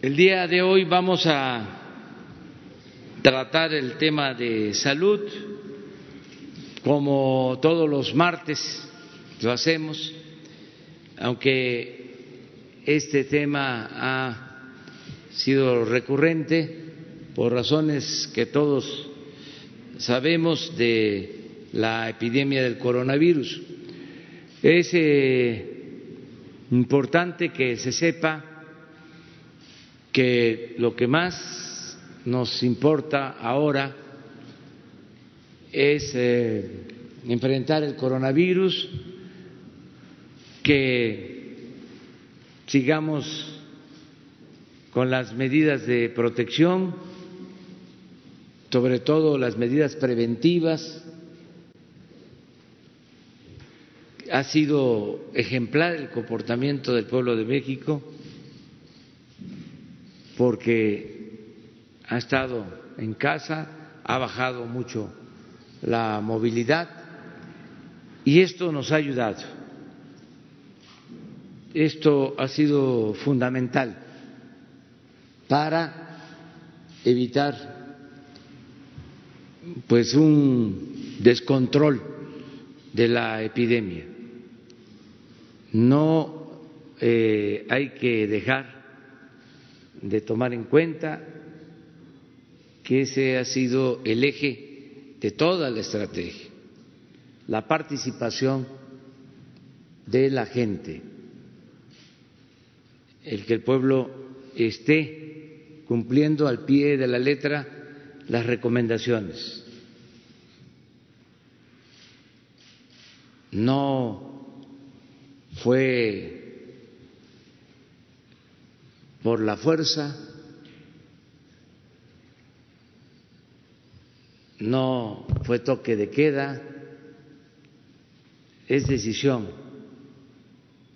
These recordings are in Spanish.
El día de hoy vamos a tratar el tema de salud, como todos los martes lo hacemos, aunque este tema ha sido recurrente por razones que todos sabemos de la epidemia del coronavirus. Es eh, importante que se sepa que lo que más nos importa ahora es eh, enfrentar el coronavirus, que sigamos con las medidas de protección, sobre todo las medidas preventivas. Ha sido ejemplar el comportamiento del pueblo de México porque ha estado en casa, ha bajado mucho la movilidad y esto nos ha ayudado. Esto ha sido fundamental para evitar pues un descontrol de la epidemia. No eh, hay que dejar de tomar en cuenta que ese ha sido el eje de toda la estrategia, la participación de la gente, el que el pueblo esté cumpliendo al pie de la letra las recomendaciones. No fue por la fuerza, no fue toque de queda, es decisión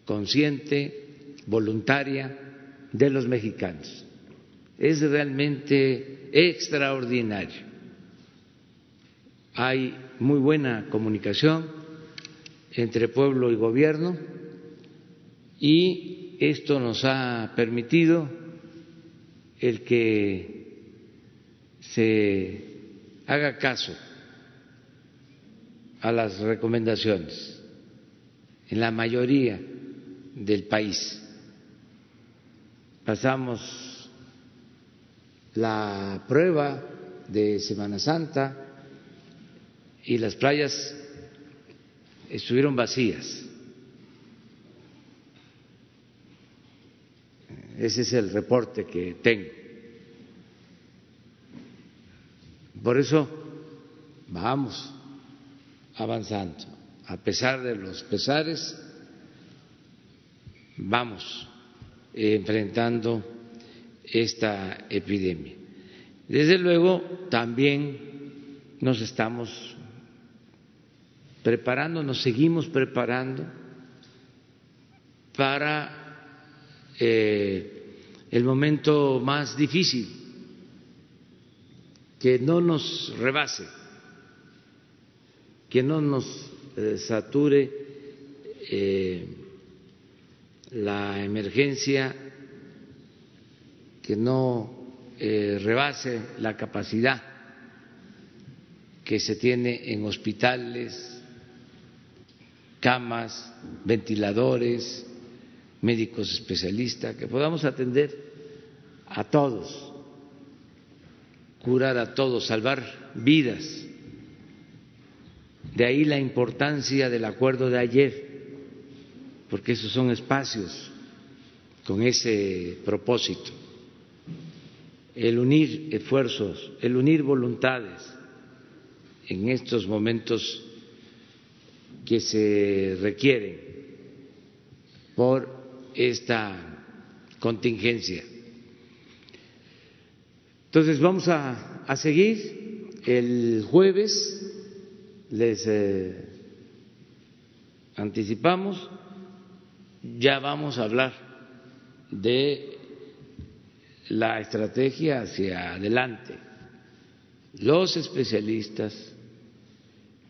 consciente, voluntaria de los mexicanos. Es realmente extraordinario. Hay muy buena comunicación entre pueblo y gobierno y esto nos ha permitido el que se haga caso a las recomendaciones en la mayoría del país. Pasamos la prueba de Semana Santa y las playas estuvieron vacías. Ese es el reporte que tengo. Por eso vamos avanzando. A pesar de los pesares, vamos enfrentando esta epidemia. Desde luego, también nos estamos preparando, nos seguimos preparando para eh, el momento más difícil, que no nos rebase, que no nos eh, sature eh, la emergencia, que no rebase la capacidad que se tiene en hospitales, camas, ventiladores, médicos especialistas, que podamos atender a todos, curar a todos, salvar vidas. De ahí la importancia del acuerdo de ayer, porque esos son espacios con ese propósito, el unir esfuerzos, el unir voluntades en estos momentos que se requieren por esta contingencia. Entonces vamos a, a seguir el jueves, les eh, anticipamos, ya vamos a hablar de la estrategia hacia adelante. Los especialistas,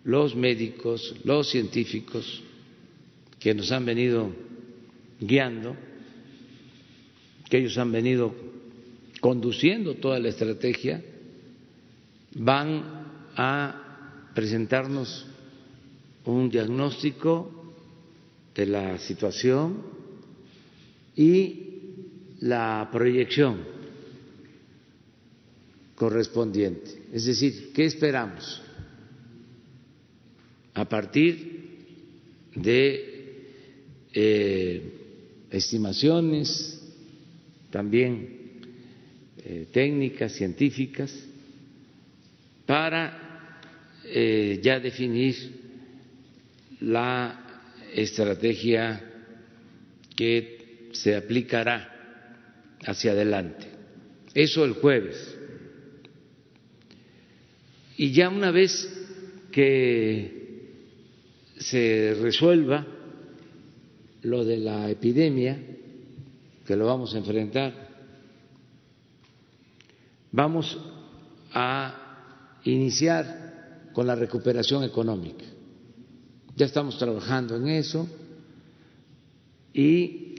los médicos, los científicos que nos han venido guiando, que ellos han venido conduciendo toda la estrategia, van a presentarnos un diagnóstico de la situación y la proyección correspondiente. Es decir, ¿qué esperamos? A partir de eh, estimaciones, también eh, técnicas, científicas, para eh, ya definir la estrategia que se aplicará hacia adelante. Eso el jueves. Y ya una vez que se resuelva lo de la epidemia, que lo vamos a enfrentar, vamos a iniciar con la recuperación económica. Ya estamos trabajando en eso y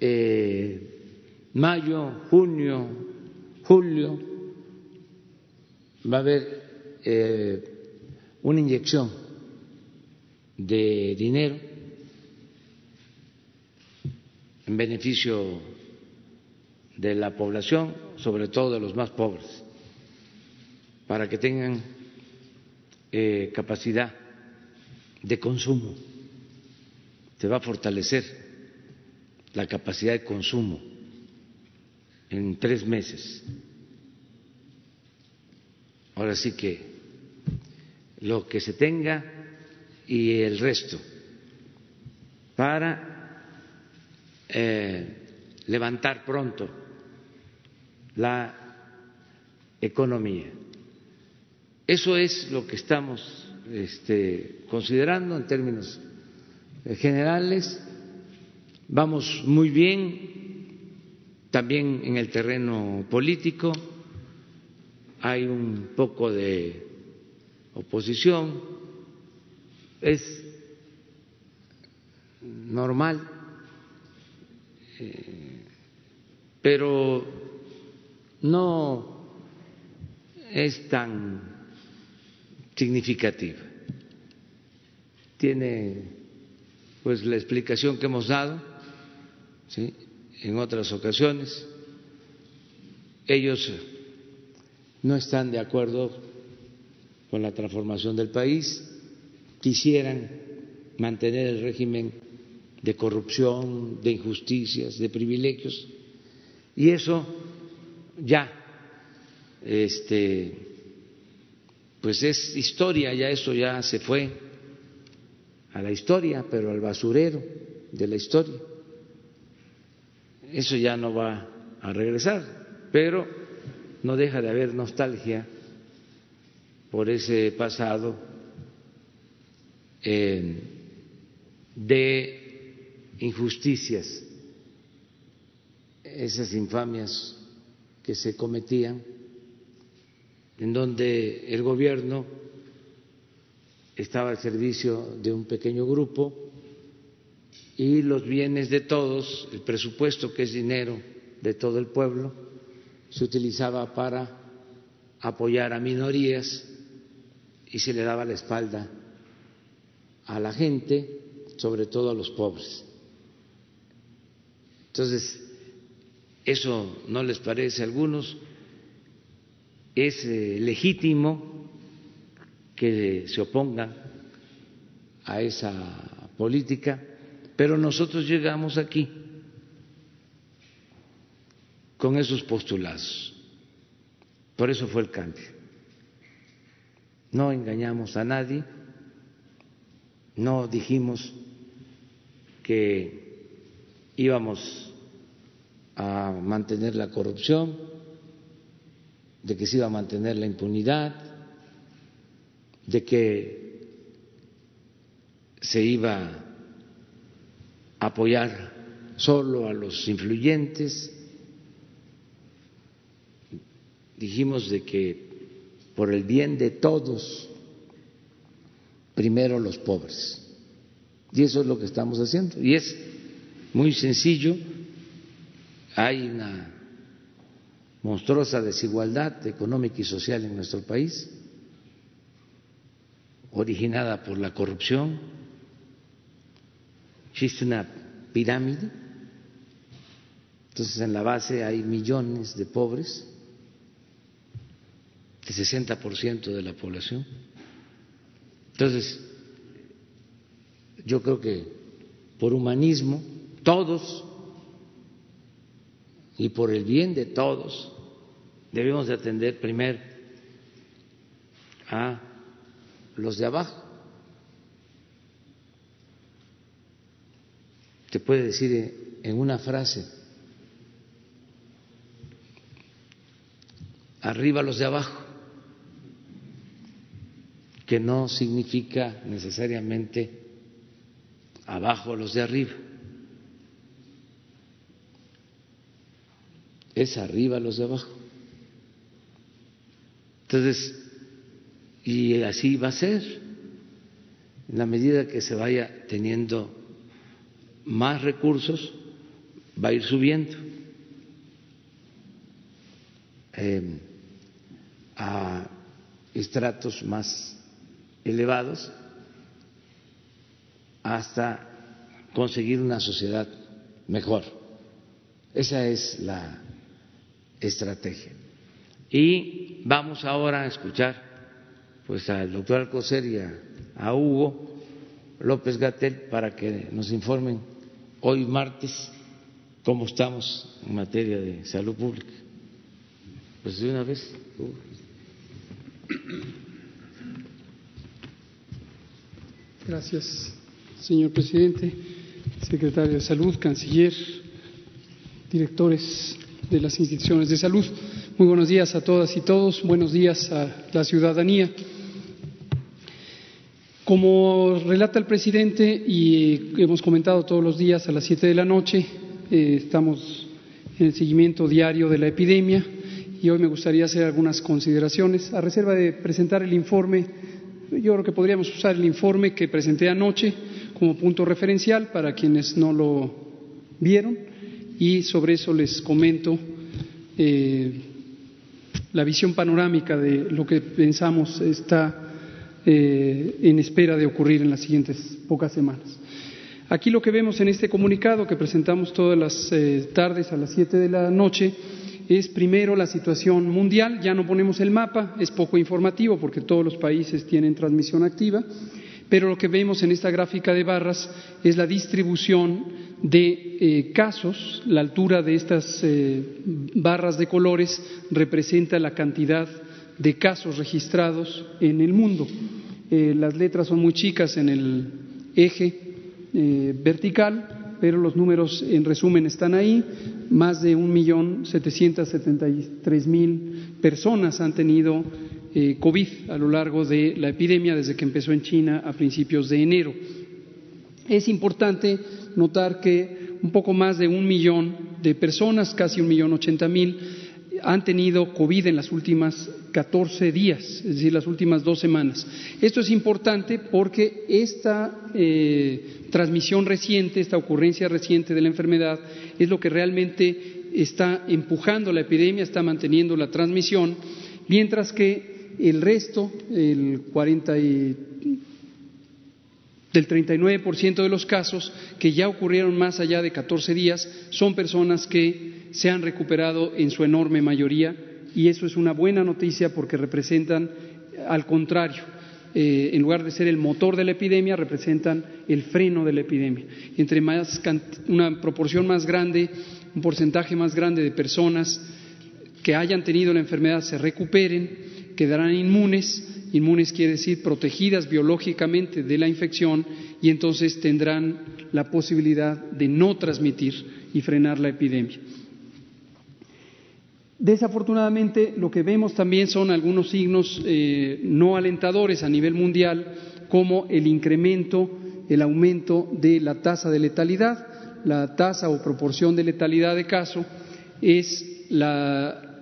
eh, mayo, junio, julio va a haber eh, una inyección de dinero en beneficio de la población, sobre todo de los más pobres, para que tengan eh, capacidad de consumo. Se va a fortalecer la capacidad de consumo en tres meses. Ahora sí que lo que se tenga y el resto para eh, levantar pronto la economía. Eso es lo que estamos este, considerando en términos generales. Vamos muy bien también en el terreno político. Hay un poco de oposición. Es normal pero no es tan significativa. Tiene pues la explicación que hemos dado en otras ocasiones. Ellos no están de acuerdo con la transformación del país, quisieran mantener el régimen de corrupción, de injusticias, de privilegios, y eso ya, este, pues es historia, ya eso ya se fue a la historia, pero al basurero de la historia. Eso ya no va a regresar, pero no deja de haber nostalgia por ese pasado eh, de injusticias, esas infamias que se cometían, en donde el gobierno estaba al servicio de un pequeño grupo y los bienes de todos, el presupuesto que es dinero de todo el pueblo, se utilizaba para apoyar a minorías y se le daba la espalda a la gente, sobre todo a los pobres. Entonces, ¿eso no les parece a algunos? Es eh, legítimo que se opongan a esa política, pero nosotros llegamos aquí con esos postulados. Por eso fue el cambio. No engañamos a nadie, no dijimos que íbamos a mantener la corrupción, de que se iba a mantener la impunidad, de que se iba a apoyar solo a los influyentes. Dijimos de que por el bien de todos, primero los pobres. Y eso es lo que estamos haciendo. Y es muy sencillo hay una monstruosa desigualdad económica y social en nuestro país, originada por la corrupción. Existe una pirámide, entonces en la base hay millones de pobres, el 60% de la población. Entonces, yo creo que por humanismo, todos, y por el bien de todos, debemos de atender primero a los de abajo. Te puede decir en una frase, arriba los de abajo, que no significa necesariamente abajo los de arriba. Es arriba los de abajo. Entonces, y así va a ser, en la medida que se vaya teniendo más recursos, va a ir subiendo em, a estratos más elevados hasta conseguir una sociedad mejor. Esa es la estrategia. Y vamos ahora a escuchar pues al doctor Alcocer y a, Hugo López Gatel para que nos informen hoy martes cómo estamos en materia de salud pública. Pues de una vez. Gracias, señor presidente, secretario de Salud, canciller, directores de las instituciones de salud. Muy buenos días a todas y todos, buenos días a la ciudadanía. Como relata el presidente y hemos comentado todos los días a las siete de la noche, eh, estamos en el seguimiento diario de la epidemia y hoy me gustaría hacer algunas consideraciones a reserva de presentar el informe. Yo creo que podríamos usar el informe que presenté anoche como punto referencial para quienes no lo vieron y sobre eso les comento eh, la visión panorámica de lo que pensamos está eh, en espera de ocurrir en las siguientes pocas semanas. Aquí lo que vemos en este comunicado que presentamos todas las eh, tardes a las siete de la noche es primero la situación mundial, ya no ponemos el mapa, es poco informativo porque todos los países tienen transmisión activa, pero lo que vemos en esta gráfica de barras es la distribución de eh, casos, la altura de estas barras de colores representa la cantidad de casos registrados en el mundo. Eh, las letras son muy chicas en el eje eh, vertical, pero los números en resumen están ahí. Más de un millón setecientos setenta y tres mil personas han tenido eh, COVID a lo largo de la epidemia desde que empezó en China a principios de enero. Es importante notar que un poco más de un millón de personas, casi un millón ochenta mil, han tenido COVID en las últimas 14 días, es decir, las últimas dos semanas. Esto es importante porque esta eh, transmisión reciente, esta ocurrencia reciente de la enfermedad, es lo que realmente está empujando la epidemia, está manteniendo la transmisión, mientras que el resto, el 40 y del 39% de los casos que ya ocurrieron más allá de 14 días son personas que se han recuperado en su enorme mayoría y eso es una buena noticia porque representan, al contrario, eh, en lugar de ser el motor de la epidemia, representan el freno de la epidemia. Entre más una proporción más grande, un porcentaje más grande de personas que hayan tenido la enfermedad se recuperen, quedarán inmunes. Inmunes quiere decir protegidas biológicamente de la infección y entonces tendrán la posibilidad de no transmitir y frenar la epidemia. Desafortunadamente, lo que vemos también son algunos signos eh, no alentadores a nivel mundial, como el incremento, el aumento de la tasa de letalidad. La tasa o proporción de letalidad de caso es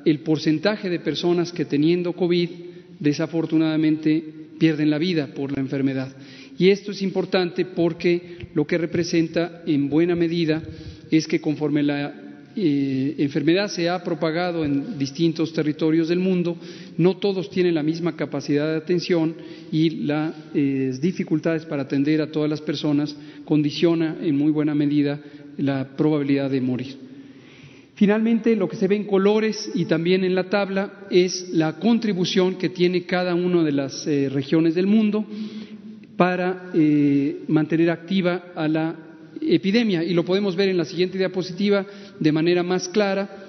el porcentaje de personas que teniendo COVID desafortunadamente pierden la vida por la enfermedad. Y esto es importante porque lo que representa en buena medida es que conforme la eh, enfermedad se ha propagado en distintos territorios del mundo, no todos tienen la misma capacidad de atención y las eh, dificultades para atender a todas las personas condiciona en muy buena medida la probabilidad de morir. Finalmente, lo que se ve en colores y también en la tabla es la contribución que tiene cada una de las eh, regiones del mundo para mantener activa a la epidemia y lo podemos ver en la siguiente diapositiva de manera más clara.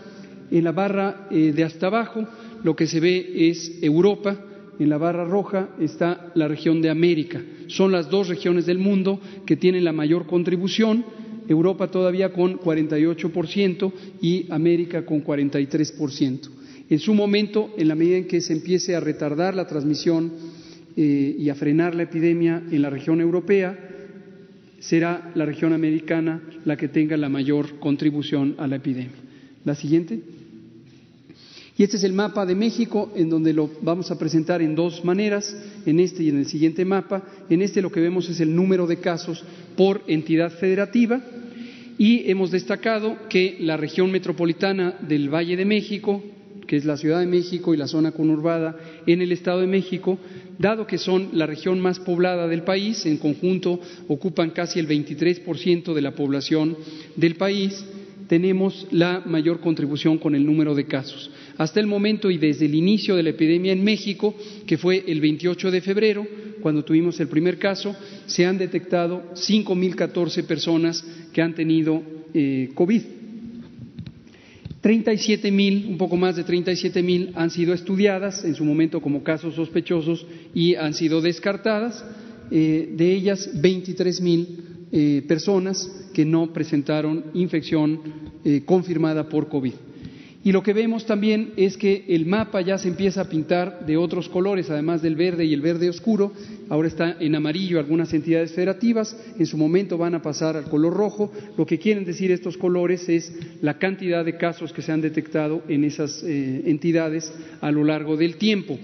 En la barra eh, de hasta abajo lo que se ve es Europa, en la barra roja está la región de América. Son las dos regiones del mundo que tienen la mayor contribución, Europa todavía con 48% y América con 43%. En su momento, en la medida en que se empiece a retardar la transmisión eh, y a frenar la epidemia en la región europea, será la región americana la que tenga la mayor contribución a la epidemia. La siguiente. Y este es el mapa de México, en donde lo vamos a presentar en dos maneras, en este y en el siguiente mapa. En este lo que vemos es el número de casos por entidad federativa y hemos destacado que la región metropolitana del Valle de México, que es la Ciudad de México y la zona conurbada en el Estado de México, dado que son la región más poblada del país, en conjunto ocupan casi el 23% de la población del país, tenemos la mayor contribución con el número de casos. Hasta el momento y desde el inicio de la epidemia en México, que fue el 28 de febrero, cuando tuvimos el primer caso, se han detectado 5.014 personas que han tenido eh, COVID. 37 mil, un poco más de 37 mil, han sido estudiadas en su momento como casos sospechosos y han sido descartadas. Eh, de ellas, 23 mil eh, personas que no presentaron infección eh, confirmada por COVID. Y lo que vemos también es que el mapa ya se empieza a pintar de otros colores, además del verde y el verde oscuro. Ahora está en amarillo algunas entidades federativas, en su momento van a pasar al color rojo. Lo que quieren decir estos colores es la cantidad de casos que se han detectado en esas eh, entidades a lo largo del tiempo.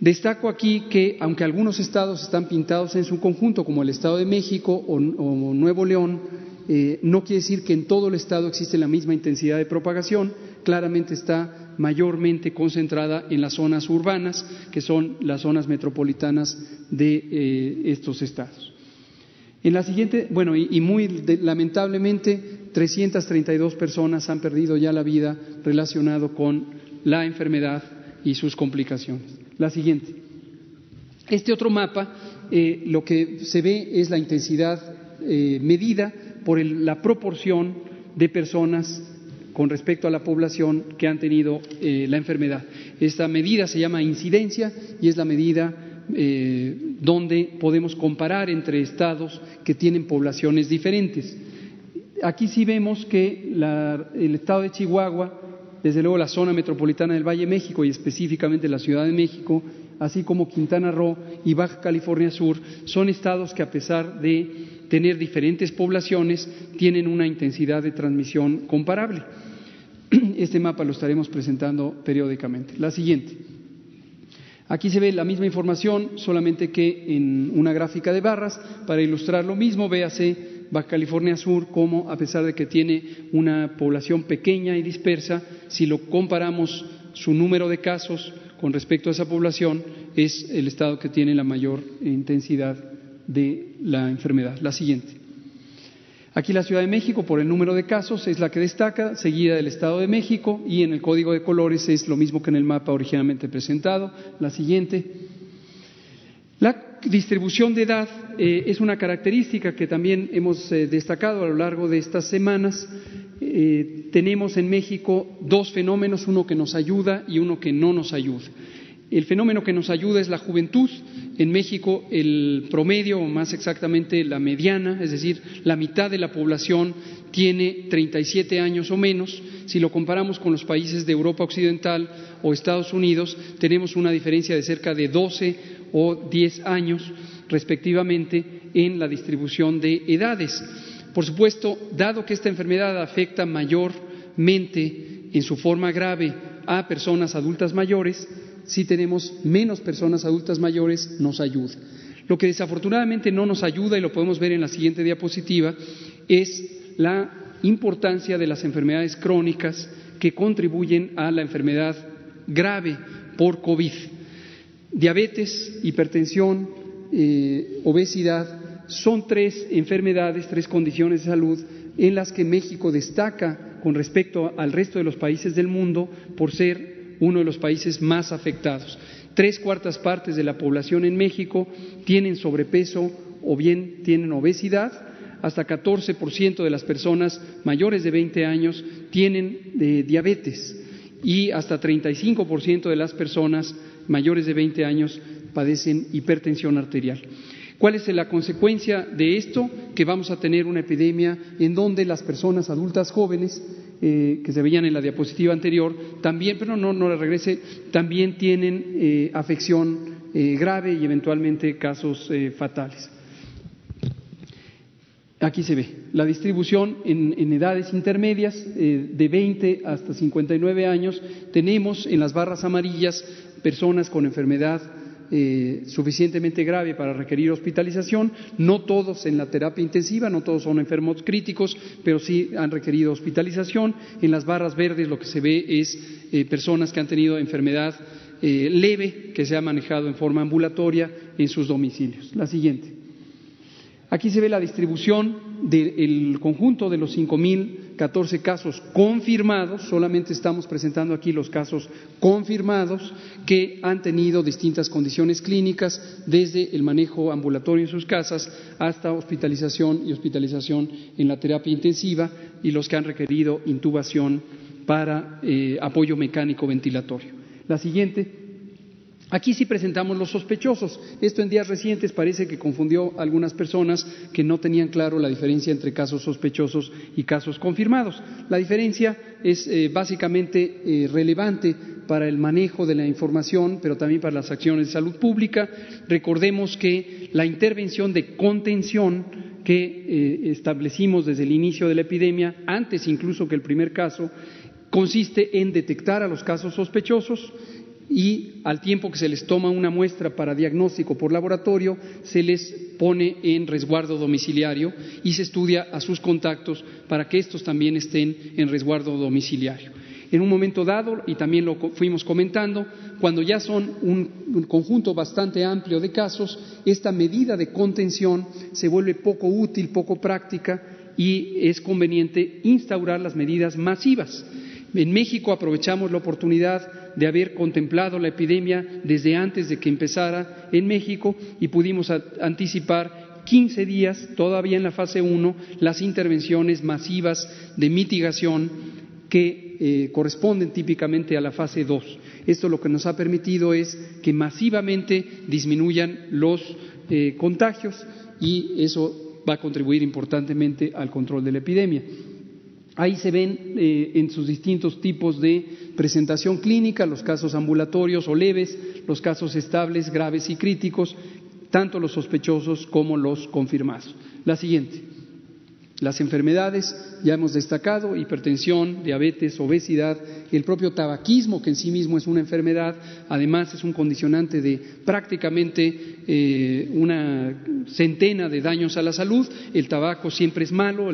Destaco aquí que, aunque algunos estados están pintados en su conjunto, como el Estado de México o, Nuevo León, eh, no quiere decir que en todo el estado existe la misma intensidad de propagación claramente está mayormente concentrada en las zonas urbanas, que son las zonas metropolitanas de eh, estos estados. En la siguiente, bueno, y, muy lamentablemente, 332 personas han perdido ya la vida relacionado con la enfermedad y sus complicaciones. La siguiente. Este otro mapa, eh, lo que se ve es la intensidad eh, medida por la proporción de personas con respecto a la población que han tenido eh, la enfermedad. Esta medida se llama incidencia y es la medida eh, donde podemos comparar entre estados que tienen poblaciones diferentes. Aquí sí vemos que el estado de Chihuahua, desde luego la zona metropolitana del Valle de México y específicamente la Ciudad de México, así como Quintana Roo y Baja California Sur, son estados que a pesar de tener diferentes poblaciones tienen una intensidad de transmisión comparable. Este mapa lo estaremos presentando periódicamente. La siguiente. Aquí se ve la misma información, solamente que en una gráfica de barras. Para ilustrar lo mismo, véase Baja California Sur como, a pesar de que tiene una población pequeña y dispersa, si lo comparamos su número de casos con respecto a esa población, es el estado que tiene la mayor intensidad de la enfermedad. La siguiente. Aquí la Ciudad de México, por el número de casos, es la que destaca, seguida del Estado de México, y en el código de colores es lo mismo que en el mapa originalmente presentado. La siguiente. La distribución de edad eh, es una característica que también hemos eh, destacado a lo largo de estas semanas. Eh, tenemos en México dos fenómenos, uno que nos ayuda y uno que no nos ayuda. El fenómeno que nos ayuda es la juventud. En México el promedio, o más exactamente la mediana, es decir, la mitad de la población tiene 37 años o menos. Si lo comparamos con los países de Europa Occidental o Estados Unidos, tenemos una diferencia de cerca de 12 o 10 años respectivamente en la distribución de edades. Por supuesto, dado que esta enfermedad afecta mayormente en su forma grave a personas adultas mayores, si tenemos menos personas adultas mayores, nos ayuda. Lo que desafortunadamente no nos ayuda, y lo podemos ver en la siguiente diapositiva, es la importancia de las enfermedades crónicas que contribuyen a la enfermedad grave por COVID. Diabetes, hipertensión, eh, obesidad son tres enfermedades, tres condiciones de salud en las que México destaca con respecto al resto de los países del mundo por ser uno de los países más afectados. Tres cuartas partes de la población en México tienen sobrepeso o bien tienen obesidad, hasta 14% de las personas mayores de 20 años tienen eh, diabetes y hasta 35% de las personas mayores de 20 años padecen hipertensión arterial. ¿Cuál es la consecuencia de esto? Que vamos a tener una epidemia en donde las personas adultas jóvenes eh, que se veían en la diapositiva anterior también, pero no, no regrese, también tienen eh, afección grave y eventualmente casos fatales. Aquí se ve la distribución en, edades intermedias eh, de 20 hasta 59 años. Tenemos en las barras amarillas personas con enfermedad eh, suficientemente grave para requerir hospitalización, no todos en la terapia intensiva, no todos son enfermos críticos, pero sí han requerido hospitalización. En las barras verdes lo que se ve es eh, personas que han tenido enfermedad leve que se ha manejado en forma ambulatoria en sus domicilios. La siguiente. Aquí se ve la distribución del conjunto de los 5.014 casos confirmados, solamente estamos presentando aquí los casos confirmados que han tenido distintas condiciones clínicas, desde el manejo ambulatorio en sus casas hasta hospitalización y hospitalización en la terapia intensiva y los que han requerido intubación para eh, apoyo mecánico ventilatorio. La siguiente. Aquí sí presentamos los sospechosos. Esto en días recientes parece que confundió a algunas personas que no tenían claro la diferencia entre casos sospechosos y casos confirmados. La diferencia es eh, básicamente eh, relevante para el manejo de la información, pero también para las acciones de salud pública. Recordemos que la intervención de contención que eh, establecimos desde el inicio de la epidemia, antes incluso que el primer caso, consiste en detectar a los casos sospechosos, y al tiempo que se les toma una muestra para diagnóstico por laboratorio, se les pone en resguardo domiciliario y se estudia a sus contactos para que estos también estén en resguardo domiciliario. En un momento dado, y también lo fuimos comentando, cuando ya son un, conjunto bastante amplio de casos, esta medida de contención se vuelve poco útil, poco práctica y es conveniente instaurar las medidas masivas. En México aprovechamos la oportunidad de haber contemplado la epidemia desde antes de que empezara en México y pudimos anticipar 15 días, todavía en la fase 1, las intervenciones masivas de mitigación que eh, corresponden típicamente a la fase 2. Esto lo que nos ha permitido es que masivamente disminuyan los eh, contagios y eso va a contribuir importantemente al control de la epidemia. Ahí se ven eh, en sus distintos tipos de presentación clínica los casos ambulatorios o leves, los casos estables, graves y críticos, tanto los sospechosos como los confirmados. La siguiente. Las enfermedades, ya hemos destacado, hipertensión, diabetes, obesidad, el propio tabaquismo, que en sí mismo es una enfermedad, además es un condicionante de prácticamente eh, una centena de daños a la salud. El tabaco siempre es malo,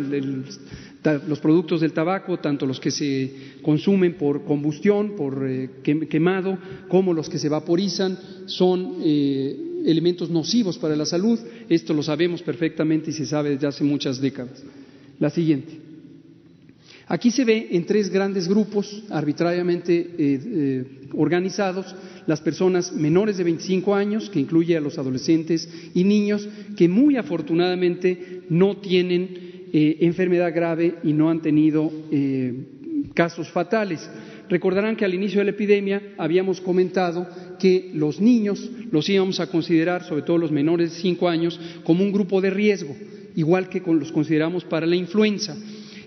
los productos del tabaco, tanto los que se consumen por combustión, por eh, quemado, como los que se vaporizan, son eh, elementos nocivos para la salud. Esto lo sabemos perfectamente y se sabe desde hace muchas décadas. La siguiente. Aquí se ve en tres grandes grupos arbitrariamente eh, organizados las personas menores de 25 años, que incluye a los adolescentes y niños, que muy afortunadamente no tienen eh, enfermedad grave y no han tenido eh, casos fatales. Recordarán que al inicio de la epidemia habíamos comentado que los niños los íbamos a considerar, sobre todo los menores de 5 años, como un grupo de riesgo, igual que los consideramos para la influenza.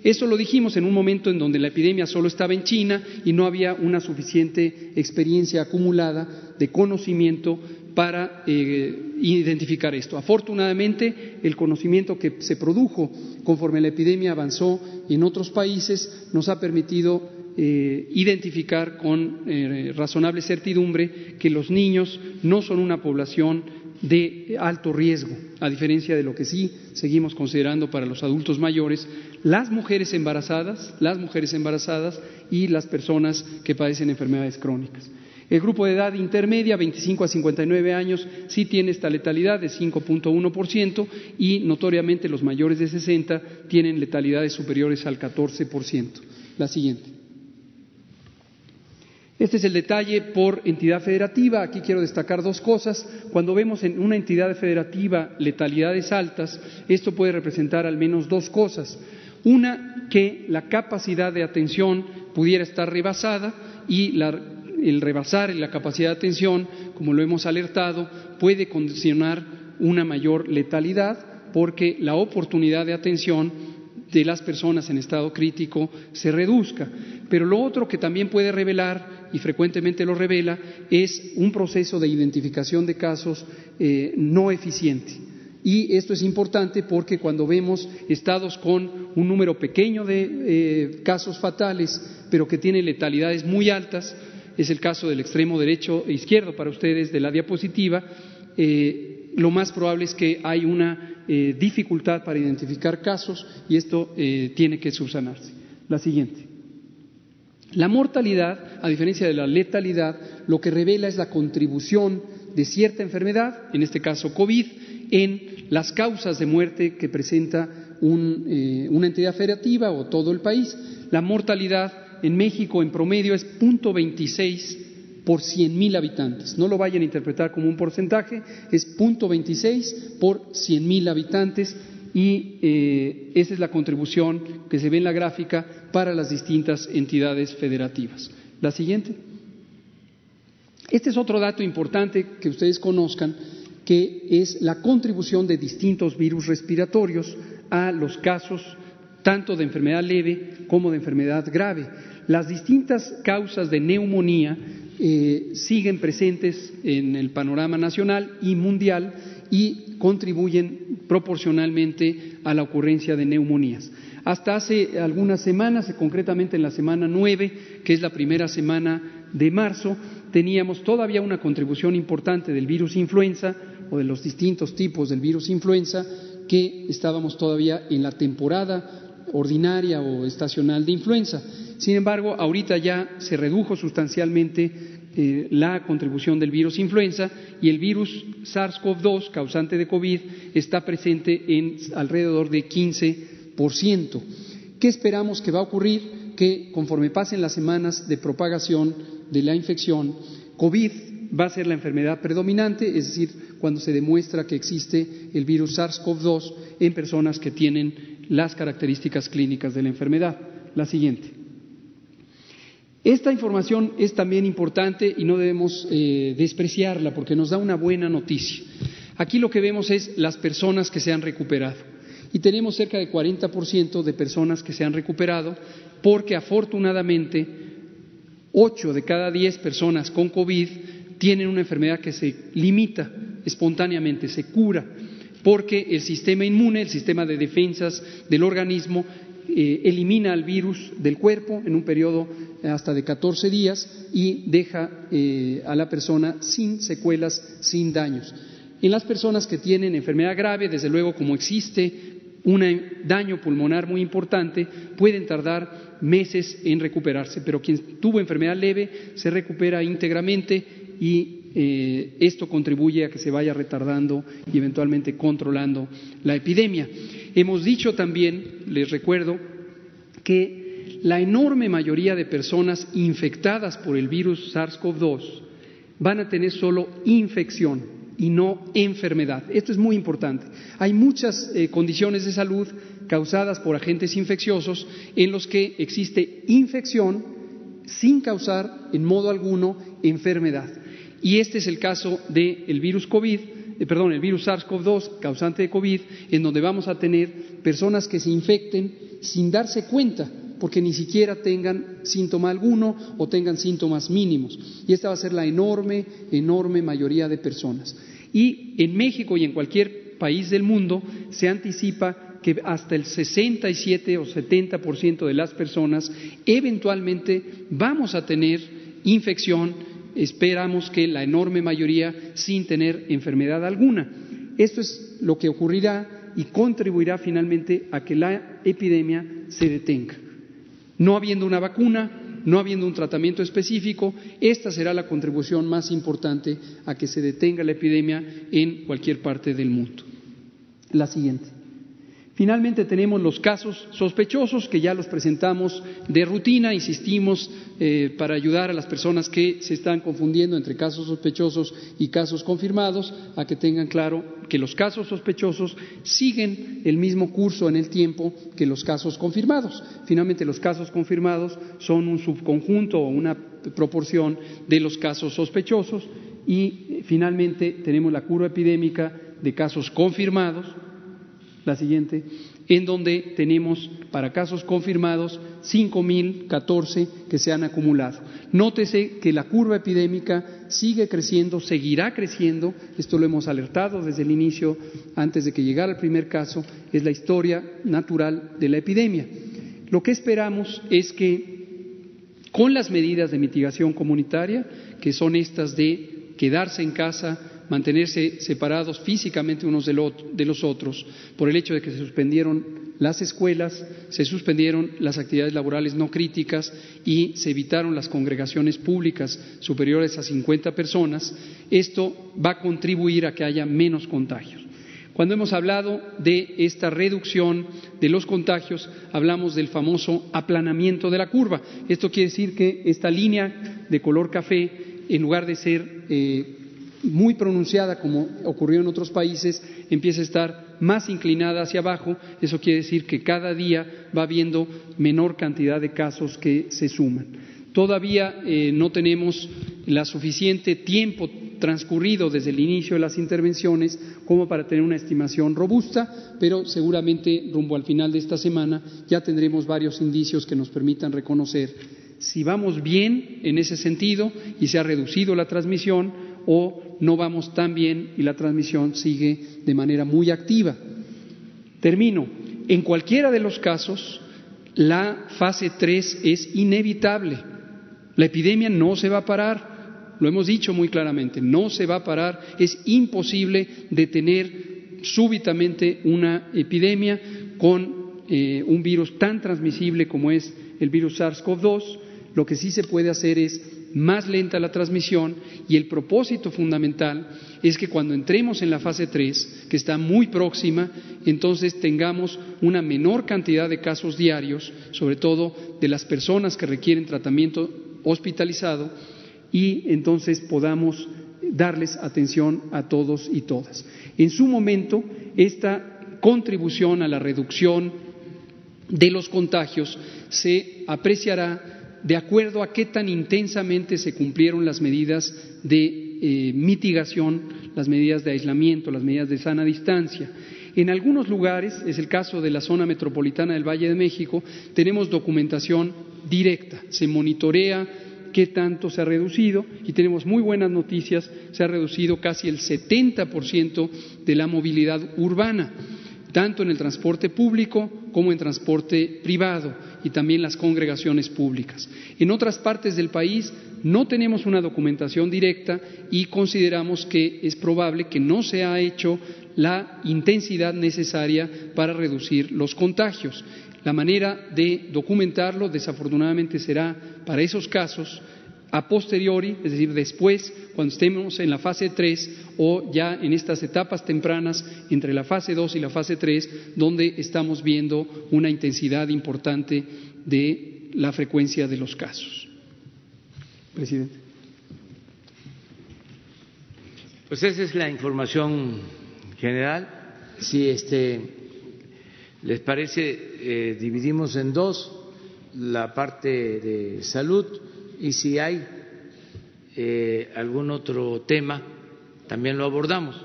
Eso lo dijimos en un momento en donde la epidemia solo estaba en China y no había una suficiente experiencia acumulada de conocimiento para eh, identificar esto. Afortunadamente, el conocimiento que se produjo conforme la epidemia avanzó en otros países nos ha permitido eh, identificar con eh, razonable certidumbre que los niños no son una población de alto riesgo, a diferencia de lo que sí seguimos considerando para los adultos mayores, las mujeres embarazadas, las mujeres embarazadas y las personas que padecen enfermedades crónicas. El grupo de edad intermedia, 25 a 59 años, sí tiene esta letalidad de 5.1% y notoriamente los mayores de 60 tienen letalidades superiores al 14%. La siguiente. Este es el detalle por entidad federativa. Aquí quiero destacar dos cosas. Cuando vemos en una entidad federativa letalidades altas, esto puede representar al menos dos cosas. Una, que la capacidad de atención pudiera estar rebasada y el rebasar la capacidad de atención, como lo hemos alertado, puede condicionar una mayor letalidad porque la oportunidad de atención de las personas en estado crítico se reduzca. Pero lo otro que también puede revelar, y frecuentemente lo revela, es un proceso de identificación de casos eh, no eficiente. Y esto es importante porque cuando vemos estados con un número pequeño de eh, casos fatales, pero que tienen letalidades muy altas, es el caso del extremo derecho e izquierdo para ustedes de la diapositiva, eh, lo más probable es que hay una eh, dificultad para identificar casos y esto eh, tiene que subsanarse. La siguiente. La mortalidad, a diferencia de la letalidad, lo que revela es la contribución de cierta enfermedad, en este caso COVID, en las causas de muerte que presenta una entidad federativa o todo el país. La mortalidad en México en promedio es 0.26 por 100.000 habitantes. No lo vayan a interpretar como un porcentaje, es 0.26 por 100.000 habitantes y eh, esa es la contribución que se ve en la gráfica para las distintas entidades federativas. La siguiente. Este es otro dato importante que ustedes conozcan, que es la contribución de distintos virus respiratorios a los casos tanto de enfermedad leve como de enfermedad grave. Las distintas causas de neumonía eh, siguen presentes en el panorama nacional y mundial y contribuyen proporcionalmente a la ocurrencia de neumonías. Hasta hace algunas semanas, concretamente en la semana nueve, que es la primera semana de marzo, teníamos todavía una contribución importante del virus influenza o de los distintos tipos del virus influenza que estábamos todavía en la temporada ordinaria o estacional de influenza. Sin embargo, ahorita ya se redujo sustancialmente eh, la contribución del virus influenza y el virus SARS-CoV-2, causante de COVID, está presente en alrededor de 15%. ¿Qué esperamos que va a ocurrir? Que conforme pasen las semanas de propagación de la infección, COVID va a ser la enfermedad predominante, es decir, cuando se demuestra que existe el virus SARS-CoV-2 en personas que tienen las características clínicas de la enfermedad. La siguiente. Esta información es también importante y no debemos eh, despreciarla porque nos da una buena noticia. Aquí lo que vemos es las personas que se han recuperado y tenemos cerca de 40% de personas que se han recuperado porque afortunadamente 8 de cada 10 personas con COVID tienen una enfermedad que se limita espontáneamente, se cura, porque el sistema inmune, el sistema de defensas del organismo, eh, elimina al virus del cuerpo en un periodo hasta de 14 días y deja eh, a la persona sin secuelas, sin daños. En las personas que tienen enfermedad grave, desde luego como existe un daño pulmonar muy importante, pueden tardar meses en recuperarse, pero quien tuvo enfermedad leve se recupera íntegramente y eh, esto contribuye a que se vaya retardando y eventualmente controlando la epidemia. Hemos dicho también, les recuerdo, que la enorme mayoría de personas infectadas por el virus SARS-CoV-2 van a tener solo infección y no enfermedad. Esto es muy importante. Hay muchas eh, condiciones de salud causadas por agentes infecciosos en los que existe infección sin causar en modo alguno enfermedad. Y este es el caso del virus COVID, eh, perdón, el virus SARS-CoV-2 causante de COVID, en donde vamos a tener personas que se infecten sin darse cuenta, porque ni siquiera tengan síntoma alguno o tengan síntomas mínimos. Y esta va a ser la enorme, enorme mayoría de personas. Y en México y en cualquier país del mundo se anticipa que hasta el 67 o 70% de las personas eventualmente vamos a tener infección esperamos que la enorme mayoría sin tener enfermedad alguna. Esto es lo que ocurrirá y contribuirá finalmente a que la epidemia se detenga. No habiendo una vacuna, no habiendo un tratamiento específico, esta será la contribución más importante a que se detenga la epidemia en cualquier parte del mundo. La siguiente. Finalmente tenemos los casos sospechosos que ya los presentamos de rutina, insistimos eh, para ayudar a las personas que se están confundiendo entre casos sospechosos y casos confirmados a que tengan claro que los casos sospechosos siguen el mismo curso en el tiempo que los casos confirmados. Finalmente los casos confirmados son un subconjunto o una proporción de los casos sospechosos y eh, finalmente tenemos la curva epidémica de casos confirmados la siguiente, en donde tenemos para casos confirmados 5.014 que se han acumulado. Nótese que la curva epidémica sigue creciendo, seguirá creciendo, esto lo hemos alertado desde el inicio, antes de que llegara el primer caso, es la historia natural de la epidemia. Lo que esperamos es que con las medidas de mitigación comunitaria, que son estas de quedarse en casa, mantenerse separados físicamente unos de, los otros por el hecho de que se suspendieron las escuelas, se suspendieron las actividades laborales no críticas y se evitaron las congregaciones públicas superiores a 50 personas, esto va a contribuir a que haya menos contagios. Cuando hemos hablado de esta reducción de los contagios, hablamos del famoso aplanamiento de la curva. Esto quiere decir que esta línea de color café, en lugar de ser eh, muy pronunciada, como ocurrió en otros países, empieza a estar más inclinada hacia abajo. Eso quiere decir que cada día va habiendo menor cantidad de casos que se suman. Todavía eh, no tenemos la suficiente tiempo transcurrido desde el inicio de las intervenciones como para tener una estimación robusta, pero seguramente rumbo al final de esta semana ya tendremos varios indicios que nos permitan reconocer si vamos bien en ese sentido y se ha reducido la transmisión o no vamos tan bien y la transmisión sigue de manera muy activa. Termino. En cualquiera de los casos, la fase 3 es inevitable. La epidemia no se va a parar, lo hemos dicho muy claramente, no se va a parar, es imposible detener súbitamente una epidemia con eh, un virus tan transmisible como es el virus SARS-CoV-2. Lo que sí se puede hacer es más lenta la transmisión y el propósito fundamental es que cuando entremos en la fase 3, que está muy próxima, entonces tengamos una menor cantidad de casos diarios, sobre todo de las personas que requieren tratamiento hospitalizado, y entonces podamos darles atención a todos y todas. En su momento, esta contribución a la reducción de los contagios se apreciará de acuerdo a qué tan intensamente se cumplieron las medidas de eh, mitigación, las medidas de aislamiento, las medidas de sana distancia. En algunos lugares, es el caso de la zona metropolitana del Valle de México, tenemos documentación directa, se monitorea qué tanto se ha reducido y tenemos muy buenas noticias, se ha reducido casi el 70% de la movilidad urbana tanto en el transporte público como en transporte privado y también las congregaciones públicas. En otras partes del país no tenemos una documentación directa y consideramos que es probable que no se ha hecho la intensidad necesaria para reducir los contagios. La manera de documentarlo, desafortunadamente, será para esos casos a posteriori, es decir, después, cuando estemos en la fase 3 o ya en estas etapas tempranas entre la fase 2 y la fase 3, donde estamos viendo una intensidad importante de la frecuencia de los casos. Presidente. Pues esa es la información general. Si este les parece, eh, dividimos en dos la parte de salud y si hay eh, algún otro tema, también lo abordamos.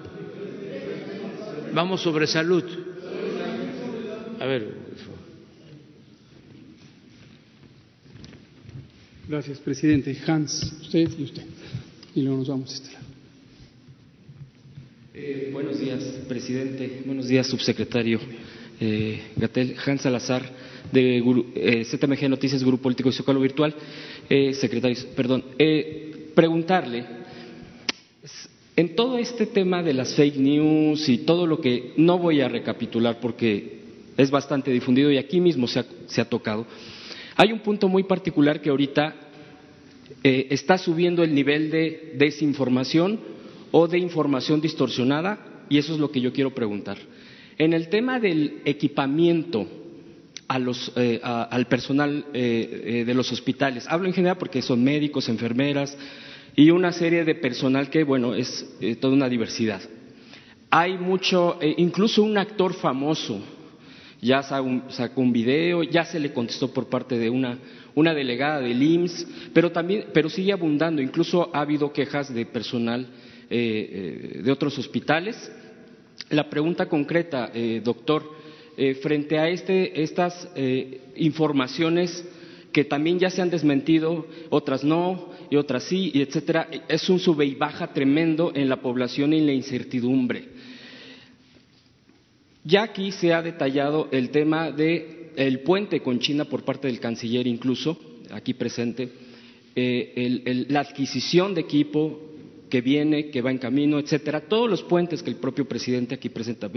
Vamos sobre salud. A ver. Gracias, presidente. Hans, usted y usted. Y luego nos vamos a este eh, buenos días, presidente. Buenos días, subsecretario eh, Gatel. Hans Salazar, de ZMG Noticias, Grupo Político y Zócalo Virtual. Eh, secretarios, perdón. Eh, preguntarle, en todo este tema de las fake news y todo lo que no voy a recapitular porque es bastante difundido y aquí mismo se ha, tocado, hay un punto muy particular que ahorita eh, está subiendo el nivel de desinformación o de información distorsionada y eso es lo que yo quiero preguntar. En el tema del equipamiento eh, al personal eh, de los hospitales, hablo en general porque son médicos, enfermeras, y una serie de personal que, bueno, es eh, toda una diversidad. Hay mucho, eh, incluso un actor famoso ya sacó un video, ya se le contestó por parte de una, una delegada del IMSS, pero también, pero sigue abundando. Incluso ha habido quejas de personal eh, de otros hospitales. La pregunta concreta, doctor, frente a este, estas informaciones que también ya se han desmentido, otras no, y otras sí, y etcétera. Es un sube y baja tremendo en la población y en la incertidumbre. Ya aquí se ha detallado el tema del el puente con China por parte del canciller, incluso aquí presente, eh, la adquisición de equipo que viene, que va en camino, etcétera. Todos los puentes que el propio presidente aquí presente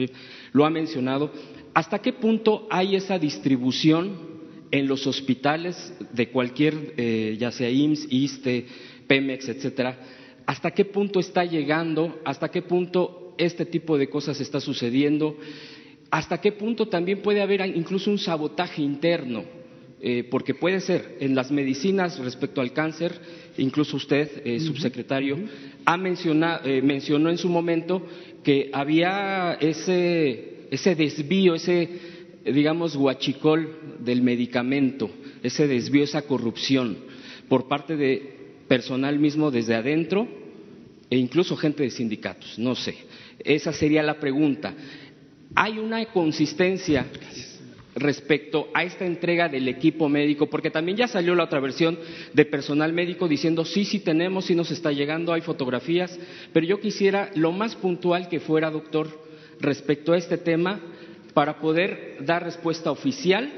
lo ha mencionado. ¿Hasta qué punto hay esa distribución en los hospitales de cualquier, eh, ya sea IMSS, ISTE, Pemex, etcétera, hasta qué punto está llegando, hasta qué punto este tipo de cosas está sucediendo, hasta qué punto también puede haber incluso un sabotaje interno, eh, porque puede ser en las medicinas respecto al cáncer, incluso usted, eh, subsecretario, ha mencionado, mencionó en su momento que había ese, ese desvío, ese digamos, guachicol del medicamento, ese desvío, esa corrupción por parte de personal mismo desde adentro e incluso gente de sindicatos, no sé. Esa sería la pregunta. ¿Hay una consistencia respecto a esta entrega del equipo médico? Porque también ya salió la otra versión de personal médico diciendo, sí, sí tenemos, sí nos está llegando, hay fotografías, pero yo quisiera lo más puntual que fuera, doctor, respecto a este tema para poder dar respuesta oficial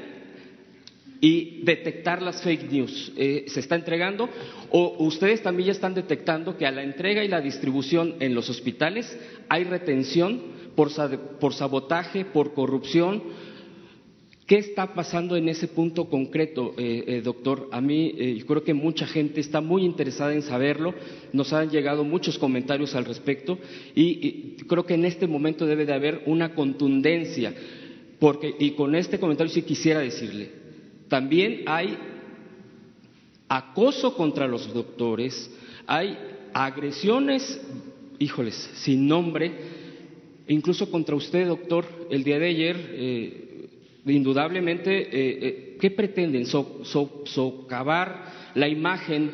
y detectar las fake news. Eh, ¿Se está entregando? ¿O ustedes también ya están detectando que a la entrega y la distribución en los hospitales hay retención por, por sabotaje, por corrupción, ¿Qué está pasando en ese punto concreto, eh, eh, doctor? A mí eh, creo que mucha gente está muy interesada en saberlo. Nos han llegado muchos comentarios al respecto y, creo que en este momento debe de haber una contundencia. Porque, y con este comentario sí quisiera decirle, también hay acoso contra los doctores, hay agresiones, híjoles, sin nombre, incluso contra usted, doctor. El día de ayer indudablemente, eh, eh, ¿qué pretenden? socavar la imagen,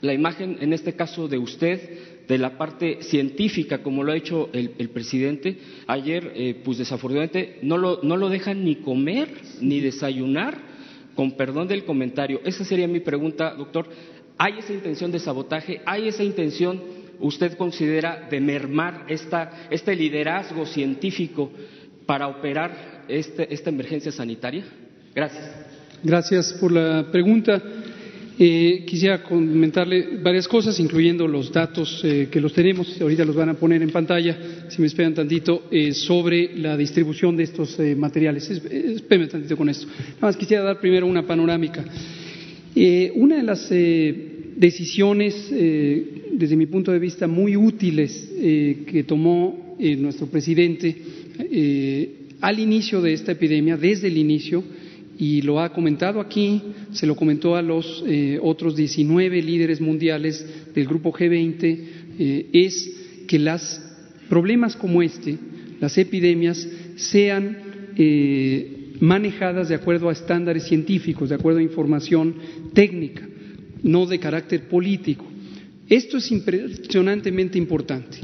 la imagen en este caso de usted, de la parte científica, como lo ha hecho el, presidente. Ayer, eh, pues desafortunadamente, no lo, no lo dejan ni comer ni desayunar, con perdón del comentario. Esa sería mi pregunta, doctor. ¿Hay esa intención de sabotaje? ¿Hay esa intención, usted considera, de mermar esta, este liderazgo científico para operar esta emergencia sanitaria? Gracias. Gracias por la pregunta. Eh, quisiera comentarle varias cosas, incluyendo los datos eh, que los tenemos, ahorita los van a poner en pantalla, si me esperan tantito, eh, sobre la distribución de estos materiales. Espérenme tantito con esto. Nada más quisiera dar primero una panorámica. una de las decisiones, desde mi punto de vista, muy útiles que tomó nuestro presidente al inicio de esta epidemia, desde el inicio, y lo ha comentado aquí, se lo comentó a los eh, otros 19 líderes mundiales del grupo G20, eh, es que los problemas como este, las epidemias, sean eh, manejadas de acuerdo a estándares científicos, de acuerdo a información técnica, no de carácter político. Esto es impresionantemente importante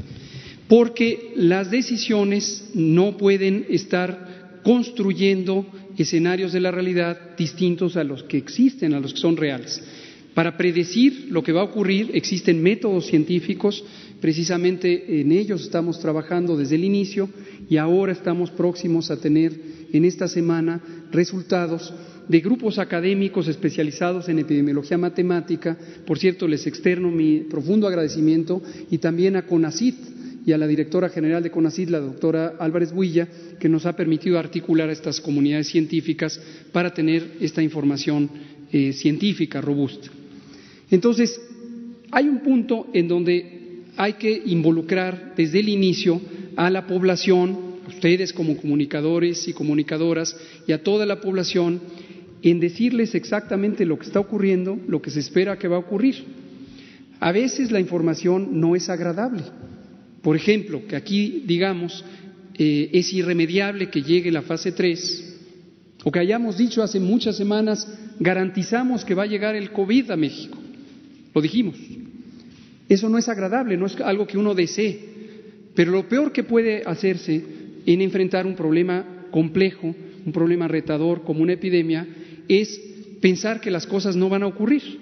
porque las decisiones no pueden estar construyendo escenarios de la realidad distintos a los que existen, a los que son reales. Para predecir lo que va a ocurrir existen métodos científicos, precisamente en ellos estamos trabajando desde el inicio y ahora estamos próximos a tener en esta semana resultados de grupos académicos especializados en epidemiología matemática. Por cierto, les externo mi profundo agradecimiento y también a CONACIT y a la directora general de CONACIT, la doctora Álvarez Builla, que nos ha permitido articular a estas comunidades científicas para tener esta información eh, científica robusta. Entonces, hay un punto en donde hay que involucrar desde el inicio a la población, a ustedes como comunicadores y comunicadoras y a toda la población en decirles exactamente lo que está ocurriendo, lo que se espera que va a ocurrir. A veces la información no es agradable. Por ejemplo, que aquí digamos eh, es irremediable que llegue la fase 3, o que hayamos dicho hace muchas semanas, garantizamos que va a llegar el COVID a México. Lo dijimos. Eso no es agradable, no es algo que uno desee. Pero lo peor que puede hacerse en enfrentar un problema complejo, un problema retador como una epidemia, es pensar que las cosas no van a ocurrir.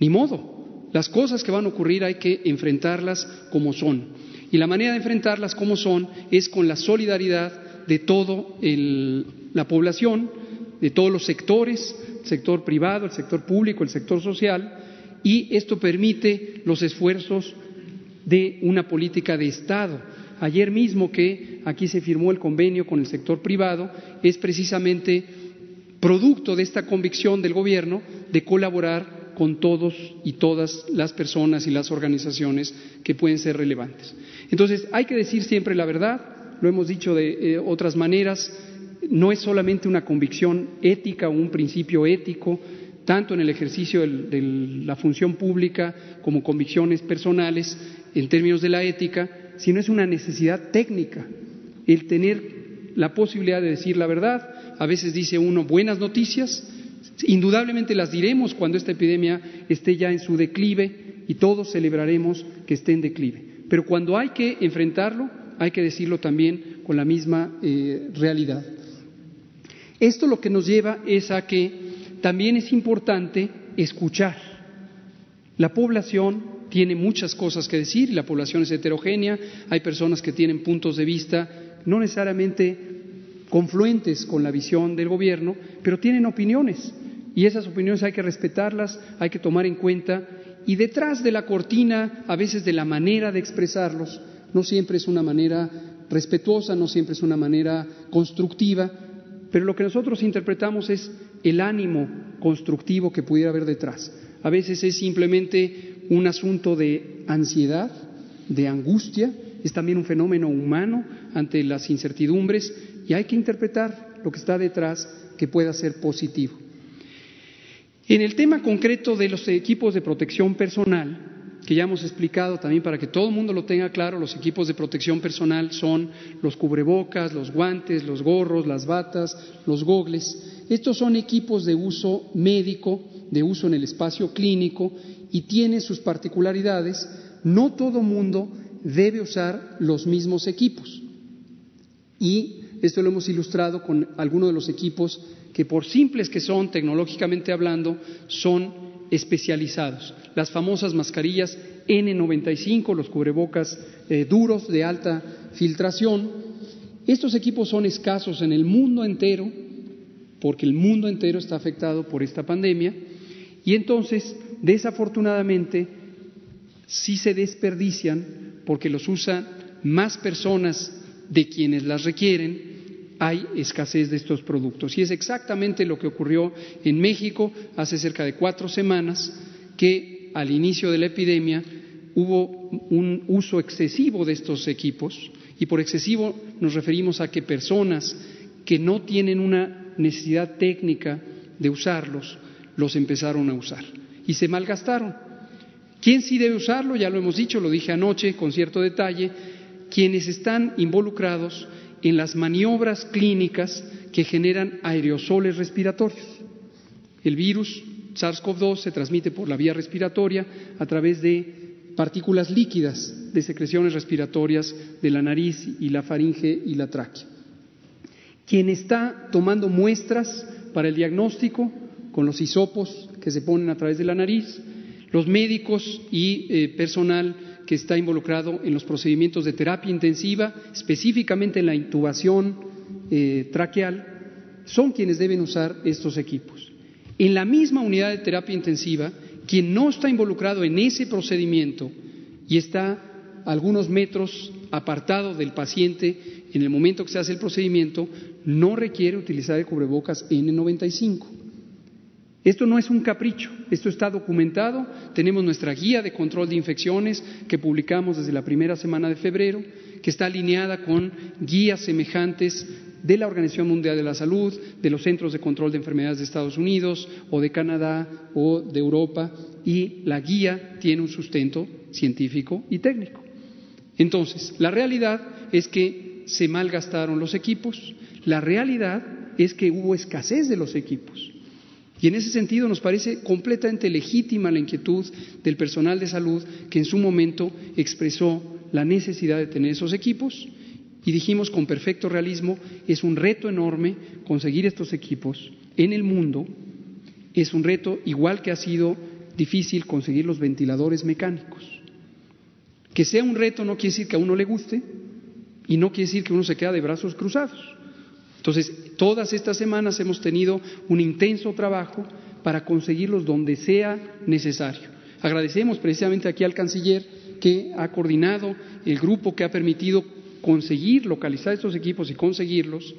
Ni modo. Las cosas que van a ocurrir hay que enfrentarlas como son. Y la manera de enfrentarlas como son es con la solidaridad de toda la población, de todos los sectores, el sector privado, el sector público, el sector social, y esto permite los esfuerzos de una política de Estado. Ayer mismo que aquí se firmó el convenio con el sector privado es precisamente producto de esta convicción del Gobierno de colaborar con todos y todas las personas y las organizaciones que pueden ser relevantes. Entonces, hay que decir siempre la verdad, lo hemos dicho de eh, otras maneras, no es solamente una convicción ética o un principio ético, tanto en el ejercicio de la función pública como convicciones personales en términos de la ética, sino es una necesidad técnica el tener la posibilidad de decir la verdad. A veces dice uno buenas noticias, indudablemente las diremos cuando esta epidemia esté ya en su declive y todos celebraremos que esté en declive. Pero cuando hay que enfrentarlo, hay que decirlo también con la misma eh, realidad. Esto lo que nos lleva es a que también es importante escuchar. La población tiene muchas cosas que decir, la población es heterogénea, hay personas que tienen puntos de vista no necesariamente confluentes con la visión del gobierno, pero tienen opiniones y esas opiniones hay que respetarlas, hay que tomar en cuenta y detrás de la cortina, a veces de la manera de expresarlos, no siempre es una manera respetuosa, no siempre es una manera constructiva, pero lo que nosotros interpretamos es el ánimo constructivo que pudiera haber detrás. A veces es simplemente un asunto de ansiedad, de angustia, es también un fenómeno humano ante las incertidumbres y hay que interpretar lo que está detrás que pueda ser positivo. En el tema concreto de los equipos de protección personal, que ya hemos explicado también para que todo el mundo lo tenga claro, los equipos de protección personal son los cubrebocas, los guantes, los gorros, las batas, los gogles. Estos son equipos de uso médico, de uso en el espacio clínico y tienen sus particularidades. No todo mundo debe usar los mismos equipos. Y esto lo hemos ilustrado con algunos de los equipos que por simples que son tecnológicamente hablando, son especializados, las famosas mascarillas N95, los cubrebocas eh, duros de alta filtración. Estos equipos son escasos en el mundo entero, porque el mundo entero está afectado por esta pandemia, y entonces, desafortunadamente, sí se desperdician porque los usan más personas de quienes las requieren hay escasez de estos productos. Y es exactamente lo que ocurrió en México hace cerca de cuatro semanas, que al inicio de la epidemia hubo un uso excesivo de estos equipos, y por excesivo nos referimos a que personas que no tienen una necesidad técnica de usarlos, los empezaron a usar y se malgastaron. ¿Quién sí debe usarlo? Ya lo hemos dicho, lo dije anoche con cierto detalle, quienes están involucrados en las maniobras clínicas que generan aerosoles respiratorios. El virus SARS-CoV-2 se transmite por la vía respiratoria a través de partículas líquidas de secreciones respiratorias de la nariz y la faringe y la tráquea. Quien está tomando muestras para el diagnóstico con los hisopos que se ponen a través de la nariz, los médicos y eh, personal que está involucrado en los procedimientos de terapia intensiva, específicamente en la intubación eh, traqueal, son quienes deben usar estos equipos. En la misma unidad de terapia intensiva, quien no está involucrado en ese procedimiento y está algunos metros apartado del paciente en el momento que se hace el procedimiento, no requiere utilizar el cubrebocas N95. Esto no es un capricho, esto está documentado. Tenemos nuestra guía de control de infecciones que publicamos desde la primera semana de febrero, que está alineada con guías semejantes de la Organización Mundial de la Salud, de los Centros de Control de Enfermedades de Estados Unidos o de Canadá o de Europa, y la guía tiene un sustento científico y técnico. Entonces, la realidad es que se malgastaron los equipos, la realidad es que hubo escasez de los equipos. Y en ese sentido nos parece completamente legítima la inquietud del personal de salud que en su momento expresó la necesidad de tener esos equipos y dijimos con perfecto realismo, es un reto enorme conseguir estos equipos en el mundo, es un reto igual que ha sido difícil conseguir los ventiladores mecánicos. Que sea un reto no quiere decir que a uno le guste y no quiere decir que uno se queda de brazos cruzados. Entonces, todas estas semanas hemos tenido un intenso trabajo para conseguirlos donde sea necesario. Agradecemos precisamente aquí al canciller que ha coordinado el grupo que ha permitido conseguir localizar estos equipos y conseguirlos.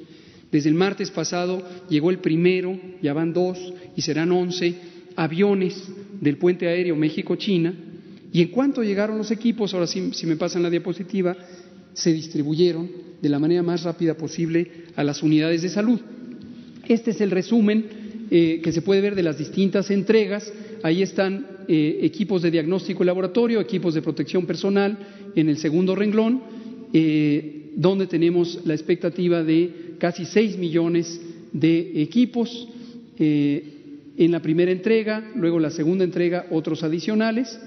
Desde el martes pasado llegó el primero, ya van dos y serán once aviones del puente aéreo México-China. Y en cuanto llegaron los equipos, ahora sí, si me pasan la diapositiva, se distribuyeron de la manera más rápida posible a las unidades de salud. Este es el resumen eh, que se puede ver de las distintas entregas. Ahí están eh, equipos de diagnóstico y laboratorio, equipos de protección personal en el segundo renglón eh, donde tenemos la expectativa de casi 6 millones de equipos en la primera entrega, luego la segunda entrega otros adicionales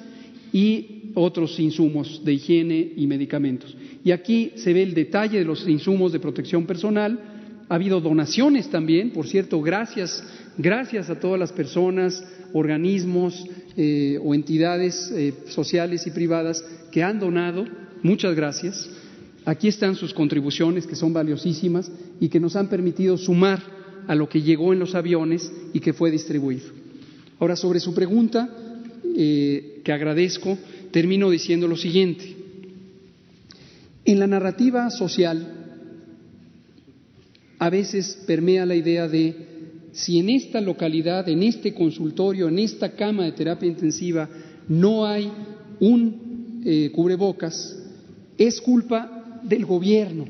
y otros insumos de higiene y medicamentos. Y aquí se ve el detalle de los insumos de protección personal. Ha habido donaciones también, por cierto, gracias, gracias a todas las personas, organismos eh, o entidades sociales y privadas que han donado. Muchas gracias. Aquí están sus contribuciones, que son valiosísimas y que nos han permitido sumar a lo que llegó en los aviones y que fue distribuido. Ahora, sobre su pregunta, eh, que agradezco, termino diciendo lo siguiente. En la narrativa social a veces permea la idea de si en esta localidad, en este consultorio, en esta cama de terapia intensiva no hay un eh, cubrebocas, es culpa del gobierno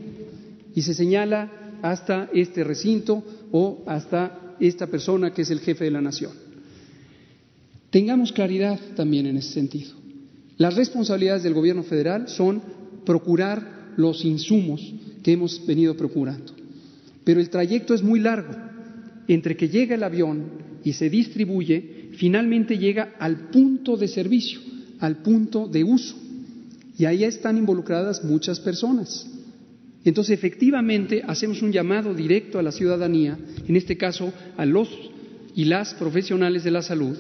y se señala hasta este recinto o hasta esta persona que es el jefe de la nación. Tengamos claridad también en ese sentido. Las responsabilidades del gobierno federal son procurar los insumos que hemos venido procurando. Pero el trayecto es muy largo. Entre que llega el avión y se distribuye, finalmente llega al punto de servicio, al punto de uso. Y ahí están involucradas muchas personas. Entonces, efectivamente, hacemos un llamado directo a la ciudadanía, en este caso a los y las profesionales de la salud.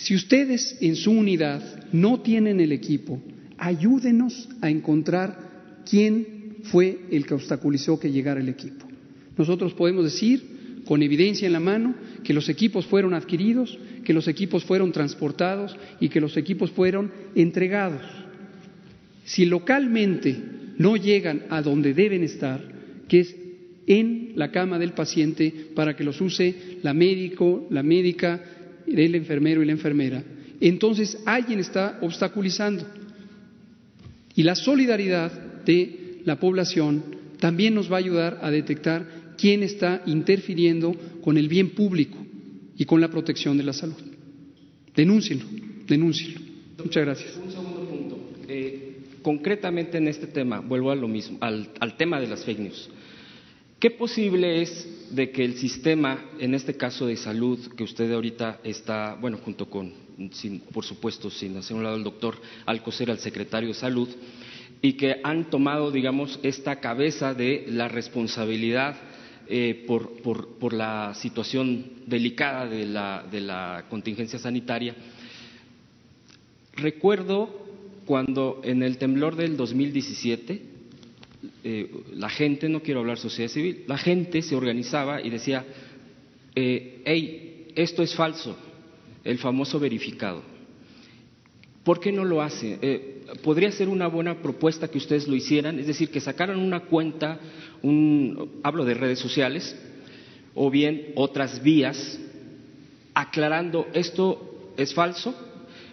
Si ustedes en su unidad no tienen el equipo, ayúdenos a encontrar quién fue el que obstaculizó que llegara el equipo. Nosotros podemos decir, con evidencia en la mano, que los equipos fueron adquiridos, que los equipos fueron transportados y que los equipos fueron entregados. Si localmente no llegan a donde deben estar, que es en la cama del paciente para que los use la médico, la médica, el enfermero y la enfermera, entonces alguien está obstaculizando. Y la solidaridad de la población también nos va a ayudar a detectar quién está interfiriendo con el bien público y con la protección de la salud. Denúncienlo, denúncienlo. Muchas gracias. Concretamente en este tema, vuelvo a lo mismo, al, tema de las fake news. ¿Qué posible es de que el sistema, en este caso de salud, que usted ahorita está, bueno, junto con, por supuesto, sin hacer un lado el doctor Alcocer, al secretario de salud, y que han tomado, digamos, esta cabeza de la responsabilidad eh, por, por, la situación delicada de la, de la contingencia sanitaria. Recuerdo cuando en el temblor del 2017 eh, la gente, no quiero hablar sociedad civil, la gente se organizaba y decía, eh, hey, esto es falso, el famoso verificado. ¿Por qué no lo hace? Eh, podría ser una buena propuesta que ustedes lo hicieran, es decir, que sacaran una cuenta, un, hablo de redes sociales, o bien otras vías, aclarando esto es falso,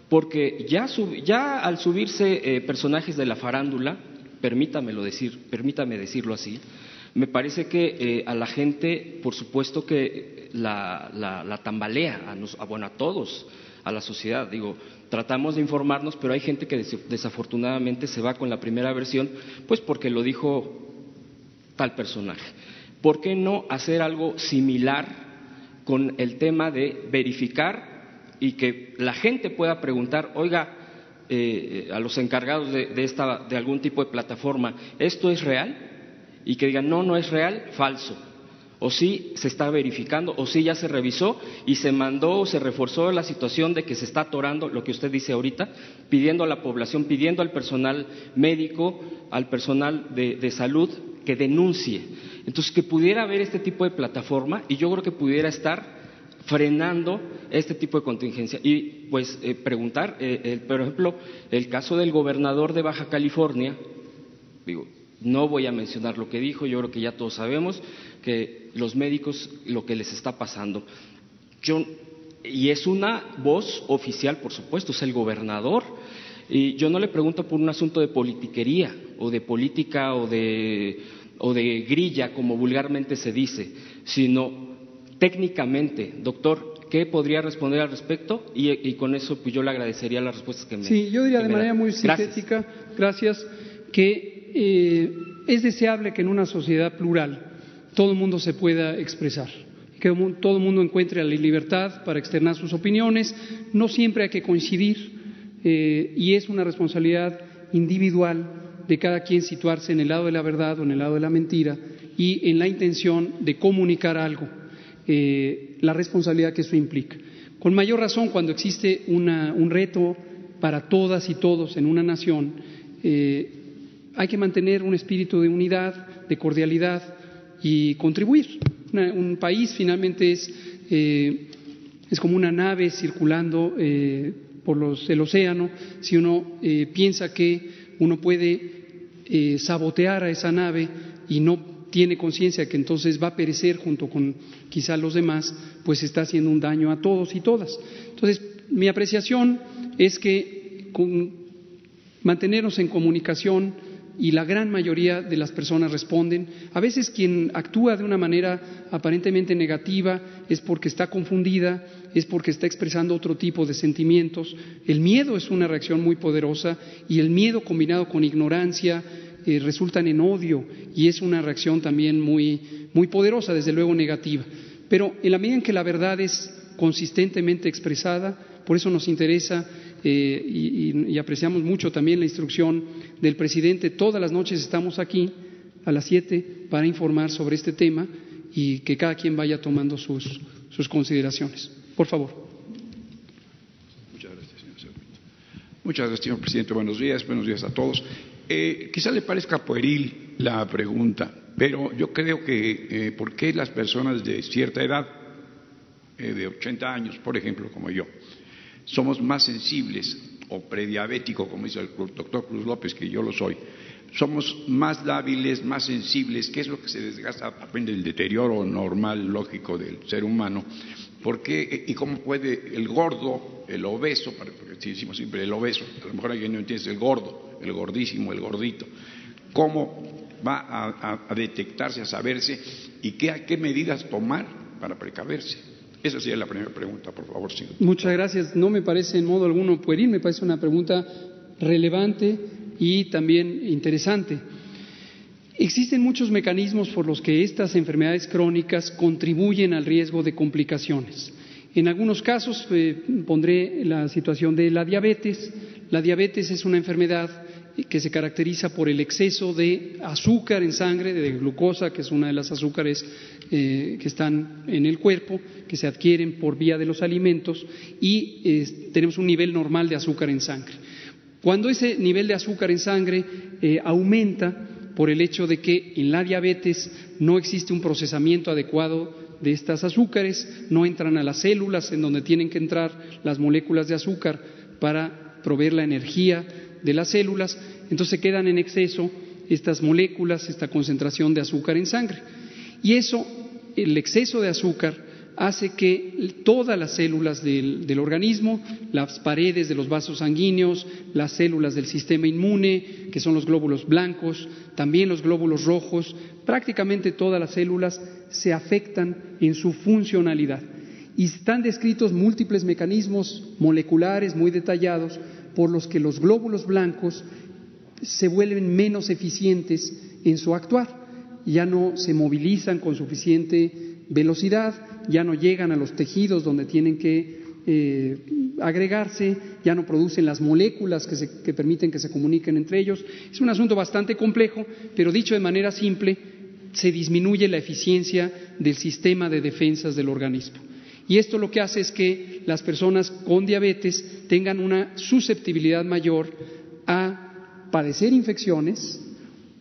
porque ya, al subirse eh, personajes de la farándula, permítamelo decir, permítame decirlo así, me parece que eh, a la gente, por supuesto que la, la, tambalea, a, bueno, a todos, a la sociedad. Digo, tratamos de informarnos, pero hay gente que desafortunadamente se va con la primera versión, pues porque lo dijo tal personaje. ¿Por qué no hacer algo similar con el tema de verificar y que la gente pueda preguntar, oiga, eh, a los encargados de, esta, de algún tipo de plataforma, ¿esto es real? Y que digan, no, no es real, falso. O sí se está verificando, o sí ya se revisó y se mandó o se reforzó la situación de que se está atorando, lo que usted dice ahorita, pidiendo a la población, pidiendo al personal médico, al personal de salud que denuncie. Entonces, que pudiera haber este tipo de plataforma y yo creo que pudiera estar frenando este tipo de contingencia. Y pues eh, preguntar, eh, por ejemplo, el caso del gobernador de Baja California, digo, no voy a mencionar lo que dijo, yo creo que ya todos sabemos que los médicos lo que les está pasando. Yo, y es una voz oficial, por supuesto, es el gobernador. Y yo no le pregunto por un asunto de politiquería o de política o de, o de grilla, como vulgarmente se dice, sino técnicamente, doctor, ¿qué podría responder al respecto? Y, con eso pues yo le agradecería las respuestas que me Sí, yo diría de manera muy sintética, gracias, que eh, es deseable que en una sociedad plural todo el mundo se pueda expresar, que todo el mundo encuentre la libertad para externar sus opiniones, no siempre hay que coincidir eh, y es una responsabilidad individual de cada quien situarse en el lado de la verdad o en el lado de la mentira y en la intención de comunicar algo. Eh, la responsabilidad que eso implica. Con mayor razón, cuando existe un reto para todas y todos en una nación, eh, hay que mantener un espíritu de unidad, de cordialidad y contribuir. un país finalmente es, eh, es, como una nave circulando por el océano. Si uno piensa que uno puede sabotear a esa nave y no tiene conciencia que entonces va a perecer junto con quizá los demás, pues está haciendo un daño a todos y todas. Entonces, mi apreciación es que con mantenernos en comunicación y la gran mayoría de las personas responden. A veces quien actúa de una manera aparentemente negativa es porque está confundida, es porque está expresando otro tipo de sentimientos. El miedo es una reacción muy poderosa y el miedo combinado con ignorancia, resultan en odio y es una reacción también muy, muy poderosa, desde luego negativa. Pero en la medida en que la verdad es consistentemente expresada, por eso nos interesa eh, y, apreciamos mucho también la instrucción del presidente. Todas las noches estamos aquí a las siete para informar sobre este tema y que cada quien vaya tomando sus, sus consideraciones. Por favor. Muchas gracias, señor presidente. Buenos días, buenos días a todos. Eh, quizá le parezca pueril la pregunta, pero yo creo que eh, ¿por qué las personas de cierta edad, eh, de 80 años, por ejemplo, como yo, somos más sensibles o prediabético, como dice el doctor Cruz López, que yo lo soy, somos más lábiles, más sensibles, ¿qué es lo que se desgasta, aprende el deterioro normal, lógico del ser humano? ¿Por qué y cómo puede el gordo, el obeso, porque decimos siempre el obeso, a lo mejor alguien no entiende el gordo, el gordísimo, el gordito, cómo va a, detectarse, a saberse y qué, qué medidas tomar para precaverse. Esa sería la primera pregunta, por favor. Muchas gracias. No me parece en modo alguno pueril, me parece una pregunta relevante y también interesante. Existen muchos mecanismos por los que estas enfermedades crónicas contribuyen al riesgo de complicaciones. En algunos casos eh, pondré la situación de la diabetes. La diabetes es una enfermedad que se caracteriza por el exceso de azúcar en sangre, de glucosa, que es una de las azúcares eh, que están en el cuerpo, que se adquieren por vía de los alimentos, y tenemos un nivel normal de azúcar en sangre. Cuando ese nivel de azúcar en sangre eh, aumenta, por el hecho de que en la diabetes no existe un procesamiento adecuado de estas azúcares, no entran a las células en donde tienen que entrar las moléculas de azúcar para proveer la energía de las células, entonces quedan en exceso estas moléculas, esta concentración de azúcar en sangre. Y eso, el exceso de azúcar, hace que todas las células del, organismo, las paredes de los vasos sanguíneos, las células del sistema inmune, que son los glóbulos blancos, también los glóbulos rojos, prácticamente todas las células se afectan en su funcionalidad. Y están descritos múltiples mecanismos moleculares muy detallados por los que los glóbulos blancos se vuelven menos eficientes en su actuar. Ya no se movilizan con suficiente velocidad, ya no llegan a los tejidos donde tienen que eh, agregarse, ya no producen las moléculas que, que permiten que se comuniquen entre ellos. Es un asunto bastante complejo, pero dicho de manera simple, se disminuye la eficiencia del sistema de defensas del organismo. Y esto lo que hace es que las personas con diabetes tengan una susceptibilidad mayor a padecer infecciones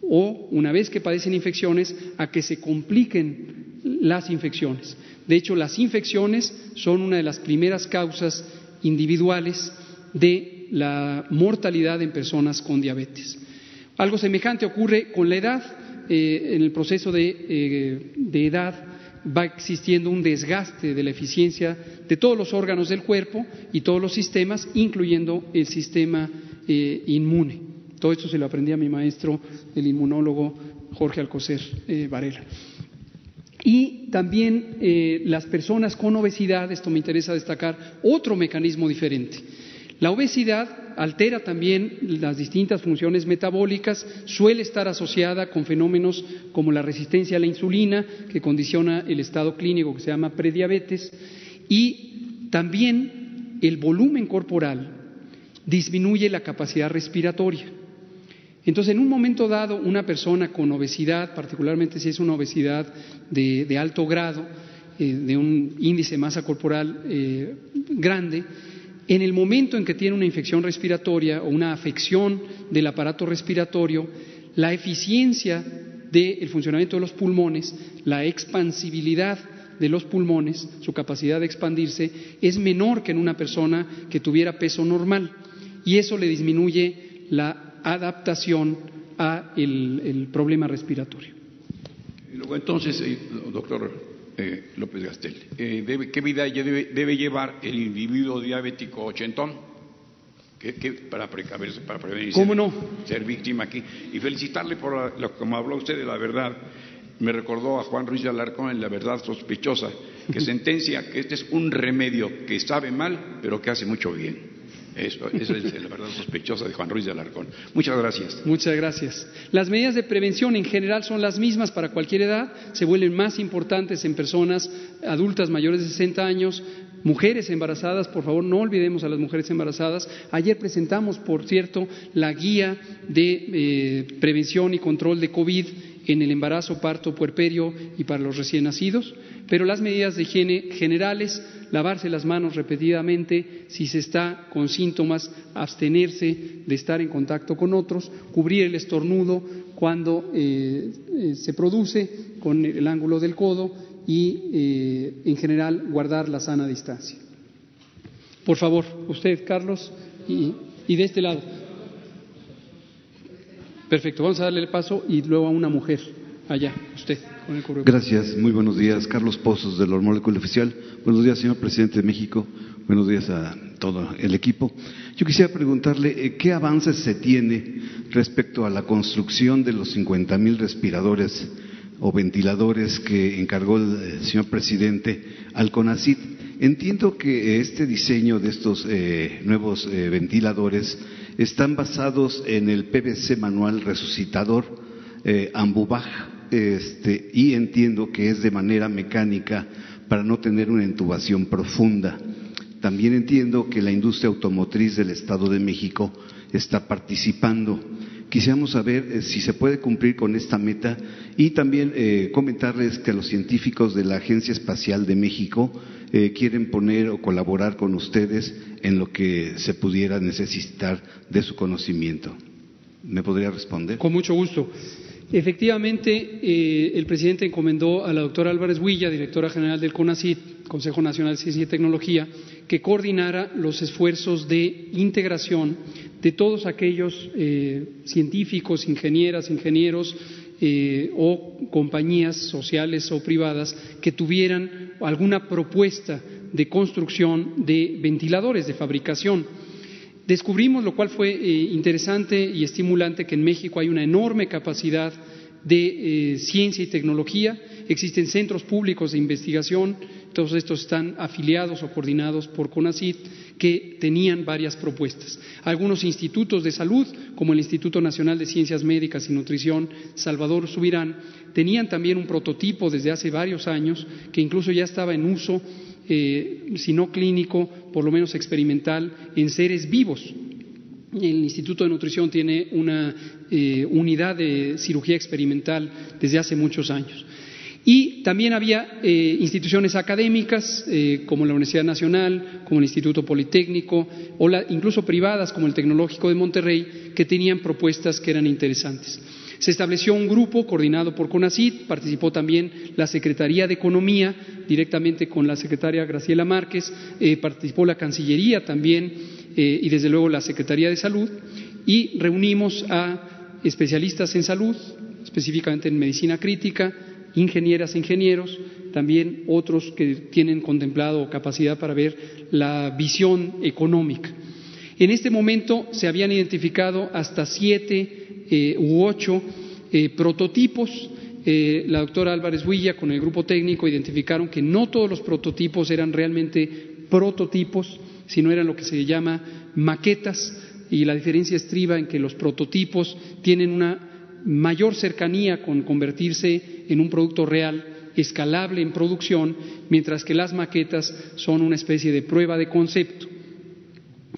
o, una vez que padecen infecciones, a que se compliquen las infecciones. De hecho, las infecciones son una de las primeras causas individuales de la mortalidad en personas con diabetes. Algo semejante ocurre con la edad. Eh, en el proceso eh, de, edad va existiendo un desgaste de la eficiencia de todos los órganos del cuerpo y todos los sistemas, incluyendo el sistema eh, inmune. Todo esto se lo aprendí a mi maestro, el inmunólogo Jorge Alcocer Varela. Y también eh, las personas con obesidad, esto me interesa destacar, otro mecanismo diferente. La obesidad altera también las distintas funciones metabólicas, suele estar asociada con fenómenos como la resistencia a la insulina, que condiciona el estado clínico que se llama prediabetes, y también el volumen corporal disminuye la capacidad respiratoria. Entonces, en un momento dado, una persona con obesidad, particularmente si es una obesidad de, alto grado, eh, de un índice de masa corporal eh, grande, en el momento en que tiene una infección respiratoria o una afección del aparato respiratorio, la eficiencia del funcionamiento de los pulmones, la expansibilidad de los pulmones, su capacidad de expandirse, es menor que en una persona que tuviera peso normal. Y eso le disminuye la adaptación a el, problema respiratorio. luego entonces, eh, doctor eh, López Gastel, eh, ¿qué vida debe, llevar el individuo diabético ochentón? ¿Qué, para, precaverse, para prevenir ¿Cómo no? ser víctima aquí? Y felicitarle por lo como habló usted de la verdad. Me recordó a Juan Ruiz de Alarcón en La Verdad Sospechosa, que sentencia que este es un remedio que sabe mal, pero que hace mucho bien. Eso, es la verdad sospechosa de Juan Ruiz de Alarcón. Muchas gracias. Muchas gracias. Las medidas de prevención en general son las mismas para cualquier edad, se vuelven más importantes en personas adultas mayores de 60 años, mujeres embarazadas, por favor no olvidemos a las mujeres embarazadas. Ayer presentamos, por cierto, la guía de eh, prevención y control de COVID en el embarazo, parto, puerperio y para los recién nacidos, pero las medidas de higiene generales, lavarse las manos repetidamente, si se está con síntomas, abstenerse de estar en contacto con otros, cubrir el estornudo cuando eh, eh, se produce con el ángulo del codo y, eh, en general, guardar la sana distancia. Por favor, usted, Carlos, y, y de este lado. Perfecto, vamos a darle el paso y luego a una mujer. Allá, usted. Gracias, muy buenos días. Carlos Pozos del Hormóleculo Oficial. Buenos días, señor presidente de México. Buenos días a todo el equipo. Yo quisiera preguntarle eh, qué avances se tiene respecto a la construcción de los 50 mil respiradores o ventiladores que encargó el eh, señor presidente al CONACIT. Entiendo que este diseño de estos eh, nuevos ventiladores están basados en el PVC manual resucitador eh, Ambubach, este, y entiendo que es de manera mecánica para no tener una intubación profunda. También entiendo que la industria automotriz del Estado de México está participando. Quisiéramos saber eh, si se puede cumplir con esta meta y también eh, comentarles que los científicos de la Agencia Espacial de México eh, quieren poner o colaborar con ustedes en lo que se pudiera necesitar de su conocimiento. ¿Me podría responder? Con mucho gusto. Efectivamente, eh, el presidente encomendó a la doctora Álvarez Huilla, directora general del CONACYT, Consejo Nacional de Ciencia y Tecnología, que coordinara los esfuerzos de integración de todos aquellos eh, científicos, ingenieras, ingenieros eh, o compañías sociales o privadas que tuvieran alguna propuesta de construcción de ventiladores de fabricación Descubrimos, lo cual fue eh, interesante y estimulante, que en México hay una enorme capacidad de eh, ciencia y tecnología. Existen centros públicos de investigación, todos estos están afiliados o coordinados por CONACYT, que tenían varias propuestas. Algunos institutos de salud, como el Instituto Nacional de Ciencias Médicas y Nutrición Salvador Subirán, tenían también un prototipo desde hace varios años que incluso ya estaba en uso eh, si no clínico, por lo menos experimental, en seres vivos. El Instituto de Nutrición tiene una eh, unidad de cirugía experimental desde hace muchos años. Y también había eh, instituciones académicas como la Universidad Nacional, como el Instituto Politécnico, o incluso privadas como el Tecnológico de Monterrey, que tenían propuestas que eran interesantes. Se estableció un grupo coordinado por CONACIT, participó también la Secretaría de Economía, directamente con la secretaria Graciela Márquez, eh, participó la Cancillería también eh, y desde luego la Secretaría de Salud y reunimos a especialistas en salud, específicamente en medicina crítica, ingenieras e ingenieros, también otros que tienen contemplado capacidad para ver la visión económica. En este momento se habían identificado hasta siete eh, u ocho eh, prototipos. La doctora Álvarez Huilla con el grupo técnico identificaron que no todos los prototipos eran realmente prototipos, sino eran lo que se llama maquetas y la diferencia estriba en que los prototipos tienen una mayor cercanía con convertirse en un producto real escalable en producción, mientras que las maquetas son una especie de prueba de concepto.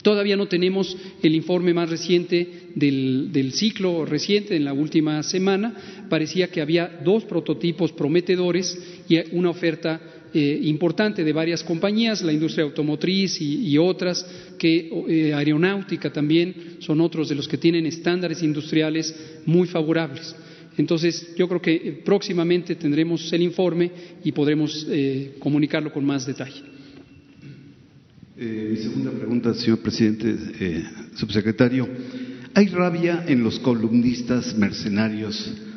Todavía no tenemos el informe más reciente del, ciclo reciente, en la última semana. Parecía que había dos prototipos prometedores y una oferta eh, importante de varias compañías, la industria automotriz y, otras, que eh, aeronáutica también son otros de los que tienen estándares industriales muy favorables. Entonces, yo creo que eh, próximamente tendremos el informe y podremos comunicarlo con más detalle. Mi segunda pregunta, señor presidente, subsecretario. ¿Hay rabia en los columnistas mercenarios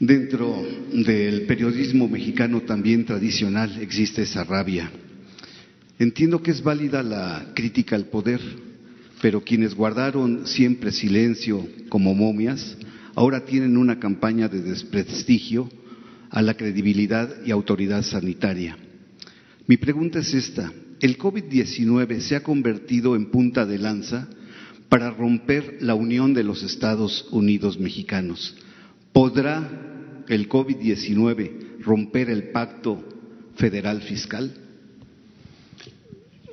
dentro del periodismo mexicano también tradicional? Existe esa rabia. Entiendo que es válida la crítica al poder, pero quienes guardaron siempre silencio como momias, ahora tienen una campaña de desprestigio a la credibilidad y autoridad sanitaria. Mi pregunta es esta el COVID-19 se ha convertido en punta de lanza para romper la unión de los Estados Unidos mexicanos. ¿Podrá el COVID-19 romper el pacto federal fiscal?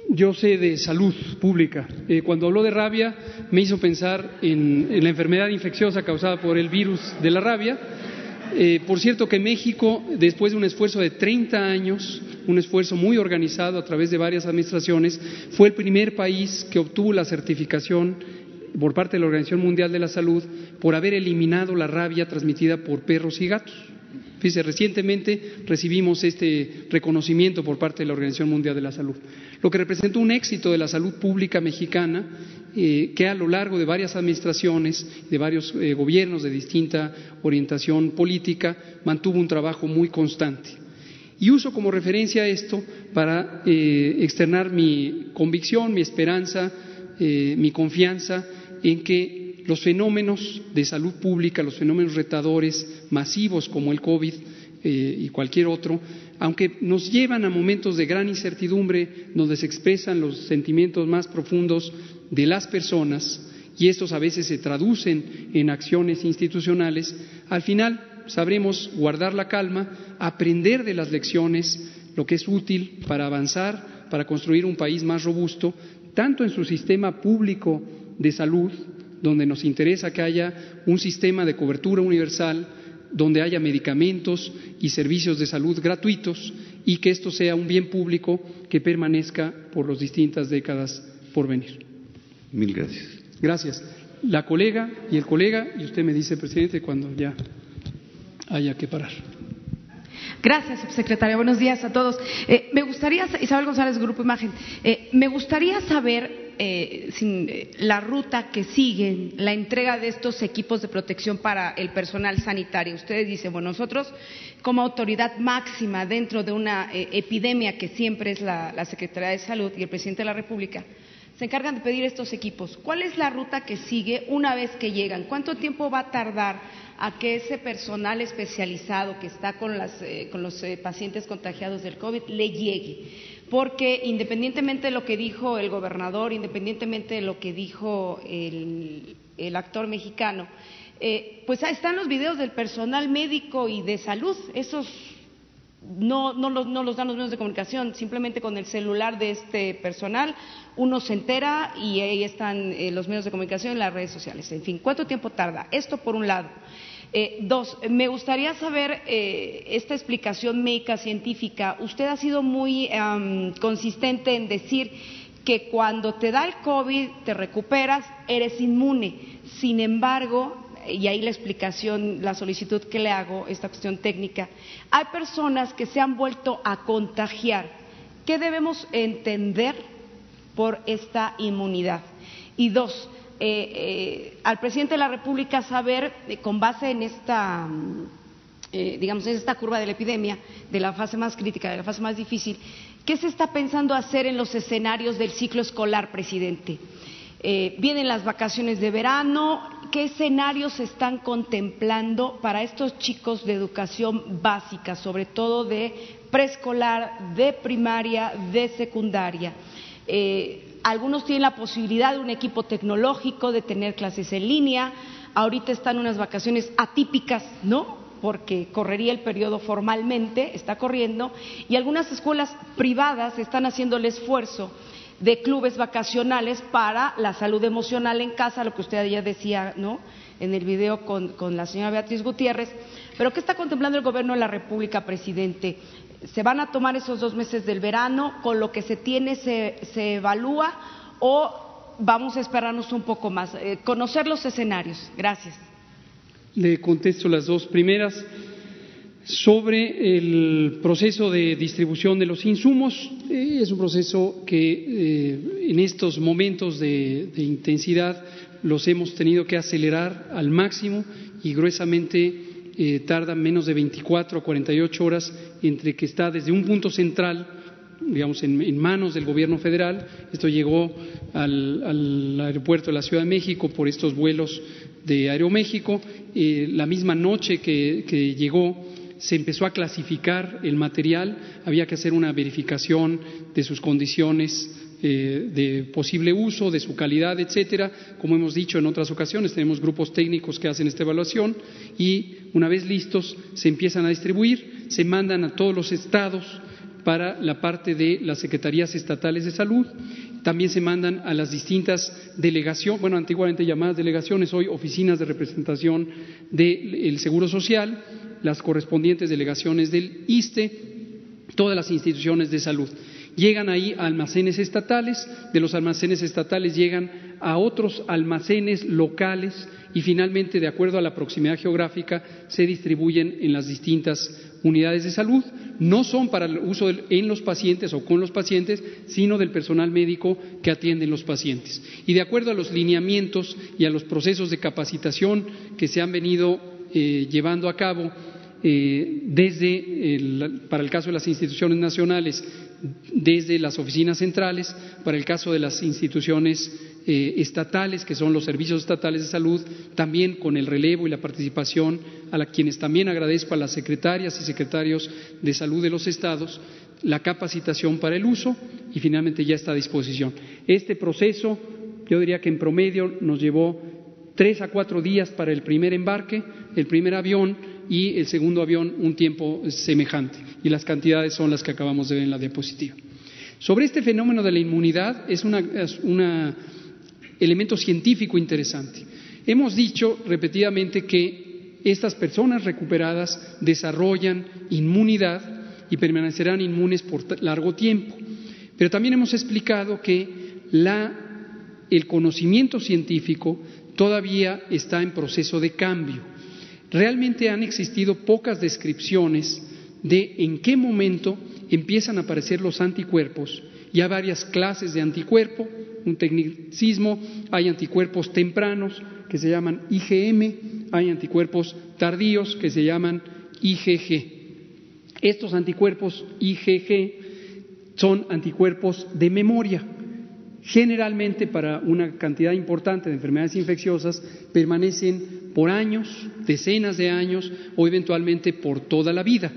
Yo sé de salud pública. Eh, cuando habló de rabia me hizo pensar en, la enfermedad infecciosa causada por el virus de la rabia. Eh, por cierto que México, después de un esfuerzo de 30 años, un esfuerzo muy organizado a través de varias administraciones, fue el primer país que obtuvo la certificación por parte de la Organización Mundial de la Salud por haber eliminado la rabia transmitida por perros y gatos. Fíjese, recientemente recibimos este reconocimiento por parte de la Organización Mundial de la Salud, lo que representó un éxito de la salud pública mexicana eh, que a lo largo de varias administraciones, de varios eh, gobiernos de distinta orientación política, mantuvo un trabajo muy constante. Y uso como referencia esto para eh, externar mi convicción, mi esperanza, mi confianza en que los fenómenos de salud pública, los fenómenos retadores masivos como el COVID eh, y cualquier otro, aunque nos llevan a momentos de gran incertidumbre, donde se expresan los sentimientos más profundos de las personas, y estos a veces se traducen en acciones institucionales, al final sabremos guardar la calma, aprender de las lecciones, lo que es útil para avanzar, para construir un país más robusto, tanto en su sistema público de salud, donde nos interesa que haya un sistema de cobertura universal, donde haya medicamentos y servicios de salud gratuitos y que esto sea un bien público que permanezca por las distintas décadas por venir. Mil gracias. Gracias. La colega y el colega, y usted me dice, presidente, cuando ya haya que parar. Gracias, subsecretaria. Buenos días a todos. Eh, me gustaría, Isabel González, Grupo Imagen, eh, me gustaría saber eh, sin, la ruta que siguen, la entrega de estos equipos de protección para el personal sanitario. Ustedes dicen, bueno, nosotros como autoridad máxima dentro de una epidemia que siempre es la, Secretaría de Salud y el presidente de la República, se encargan de pedir estos equipos. ¿Cuál es la ruta que sigue una vez que llegan? ¿Cuánto tiempo va a tardar a que ese personal especializado que está con, eh, los eh, pacientes contagiados del COVID le llegue? Porque independientemente de lo que dijo el gobernador, independientemente de lo que dijo el, actor mexicano, eh, pues ahí están los videos del personal médico y de salud, esos no, no, los, no, los, dan los medios de comunicación, simplemente con el celular de este personal uno se entera y ahí están eh, los medios de comunicación y las redes sociales. En fin, ¿cuánto tiempo tarda? Esto por un lado. Eh, dos, me gustaría saber eh, esta explicación médica científica. Usted ha sido muy consistente en decir que cuando te da el COVID, te recuperas, eres inmune. Sin embargo, y ahí la explicación, la solicitud que le hago, esta cuestión técnica, hay personas que se han vuelto a contagiar. ¿Qué debemos entender por esta inmunidad? Y dos, eh, eh, al presidente de la República saber, eh, con base en esta, digamos, en esta curva de la epidemia, de la fase más crítica, de la fase más difícil, ¿qué se está pensando hacer en los escenarios del ciclo escolar, presidente? vienen las vacaciones de verano, ¿qué escenarios se están contemplando para estos chicos de educación básica, sobre todo de preescolar, de primaria, de secundaria? Eh, algunos tienen la posibilidad de un equipo tecnológico, de tener clases en línea. Ahorita están unas vacaciones atípicas, ¿no? Porque correría el periodo formalmente, está corriendo, y algunas escuelas privadas están haciendo el esfuerzo de clubes vacacionales para la salud emocional en casa, lo que usted ya decía ¿no? en el video con, la señora Beatriz Gutiérrez. Pero ¿qué está contemplando el Gobierno de la República, presidente? ¿Se van a tomar esos dos meses del verano? ¿Con lo que se tiene se, se evalúa? ¿O vamos a esperarnos un poco más? Eh, conocer los escenarios. Gracias. Le contesto las dos primeras sobre el proceso de distribución de los insumos. Eh, es un proceso que eh, en estos momentos de, intensidad los hemos tenido que acelerar al máximo y gruesamente eh, tarda menos de 24 a 48 horas entre que está desde un punto central digamos, en, manos del gobierno federal. Esto llegó al, aeropuerto de la Ciudad de México por estos vuelos de Aeroméxico. la misma noche que llegó, se empezó a clasificar el material, había que hacer una verificación de sus condiciones eh, de posible uso, de su calidad, etcétera. Como hemos dicho en otras ocasiones, tenemos grupos técnicos que hacen esta evaluación y una vez listos se empiezan a distribuir, se mandan a todos los estados para la parte de las secretarías estatales de salud. También se mandan a las distintas delegaciones, bueno, antiguamente llamadas delegaciones, hoy oficinas de representación del Seguro Social, las correspondientes delegaciones del ISTE, todas las instituciones de salud. Llegan ahí a almacenes estatales, de los almacenes estatales llegan a otros almacenes locales y finalmente, de acuerdo a la proximidad geográfica, se distribuyen en las distintas unidades de salud. No son para el uso en los pacientes o con los pacientes, sino del personal médico que atienden los pacientes. Y de acuerdo a los lineamientos y a los procesos de capacitación que se han venido eh, llevando a cabo eh, desde, para el caso de las instituciones nacionales, desde las oficinas centrales, para el caso de las instituciones eh, estatales, que son los servicios estatales de salud, también con el relevo y la participación a quienes también agradezco a las secretarias y secretarios de salud de los estados, la capacitación para el uso y finalmente ya está a disposición. Este proceso, yo diría que en promedio nos llevó tres a cuatro días para el primer embarque, el primer avión, y el segundo avión un tiempo semejante. Y las cantidades son las que acabamos de ver en la diapositiva. Sobre este fenómeno de la inmunidad es un elemento científico interesante. Hemos dicho repetidamente que estas personas recuperadas desarrollan inmunidad y permanecerán inmunes por largo tiempo. Pero también hemos explicado que el conocimiento científico todavía está en proceso de cambio realmente han existido pocas descripciones de en qué momento empiezan a aparecer los anticuerpos y hay varias clases de anticuerpo, un tecnicismo, hay anticuerpos tempranos que se llaman IgM, hay anticuerpos tardíos que se llaman IgG. Estos anticuerpos IgG son anticuerpos de memoria. Generalmente para una cantidad importante de enfermedades infecciosas permanecen por años, decenas de años o eventualmente por toda la vida.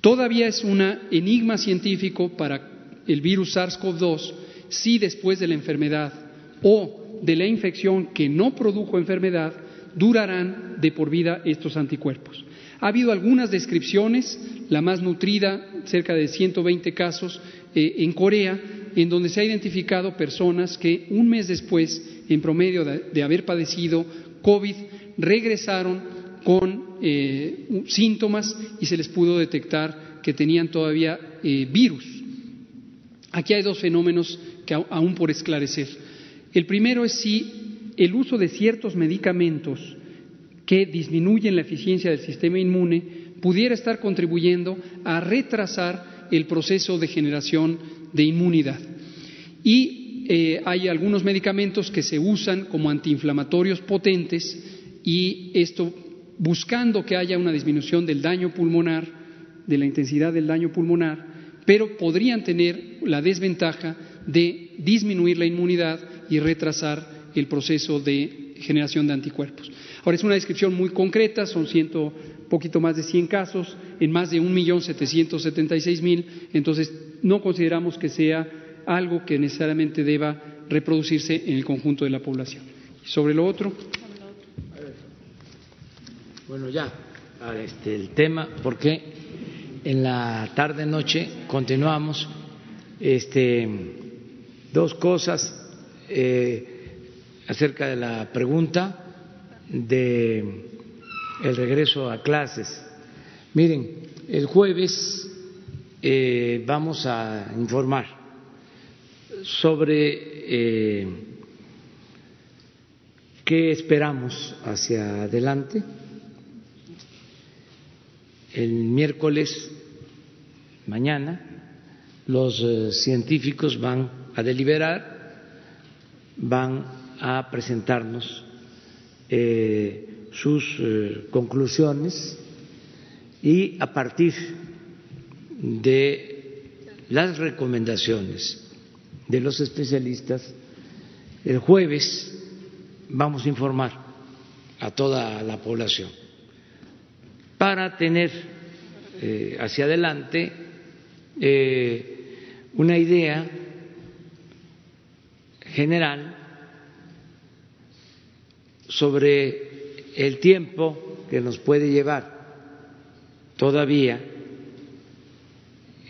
Todavía es un enigma científico para el virus SARS-CoV-2 si después de la enfermedad o de la infección que no produjo enfermedad durarán de por vida estos anticuerpos. Ha habido algunas descripciones, la más nutrida, cerca de 120 casos eh, en Corea, en donde se ha identificado personas que un mes después, en promedio de, haber padecido COVID, regresaron con eh, síntomas y se les pudo detectar que tenían todavía eh, virus. Aquí hay dos fenómenos que aún por esclarecer. El primero es si el uso de ciertos medicamentos que disminuyen la eficiencia del sistema inmune pudiera estar contribuyendo a retrasar el proceso de generación de inmunidad. Y eh, hay algunos medicamentos que se usan como antiinflamatorios potentes y esto buscando que haya una disminución del daño pulmonar, de la intensidad del daño pulmonar, pero podrían tener la desventaja de disminuir la inmunidad y retrasar el proceso de generación de anticuerpos. Ahora, es una descripción muy concreta, son ciento, poquito más de 100 casos en más de 1.776.000, entonces no consideramos que sea algo que necesariamente deba reproducirse en el conjunto de la población. Sobre lo otro. Bueno, ya, este, el tema, porque en la tarde noche continuamos este, dos cosas eh, acerca de la pregunta de el regreso a clases. Miren, el jueves eh, vamos a informar sobre eh, qué esperamos hacia adelante. El miércoles, mañana, los eh, científicos van a deliberar, van a presentarnos sus conclusiones y a partir de las recomendaciones de los especialistas, el jueves vamos a informar a toda la población para tener eh, hacia adelante eh, una idea general sobre el tiempo que nos puede llevar todavía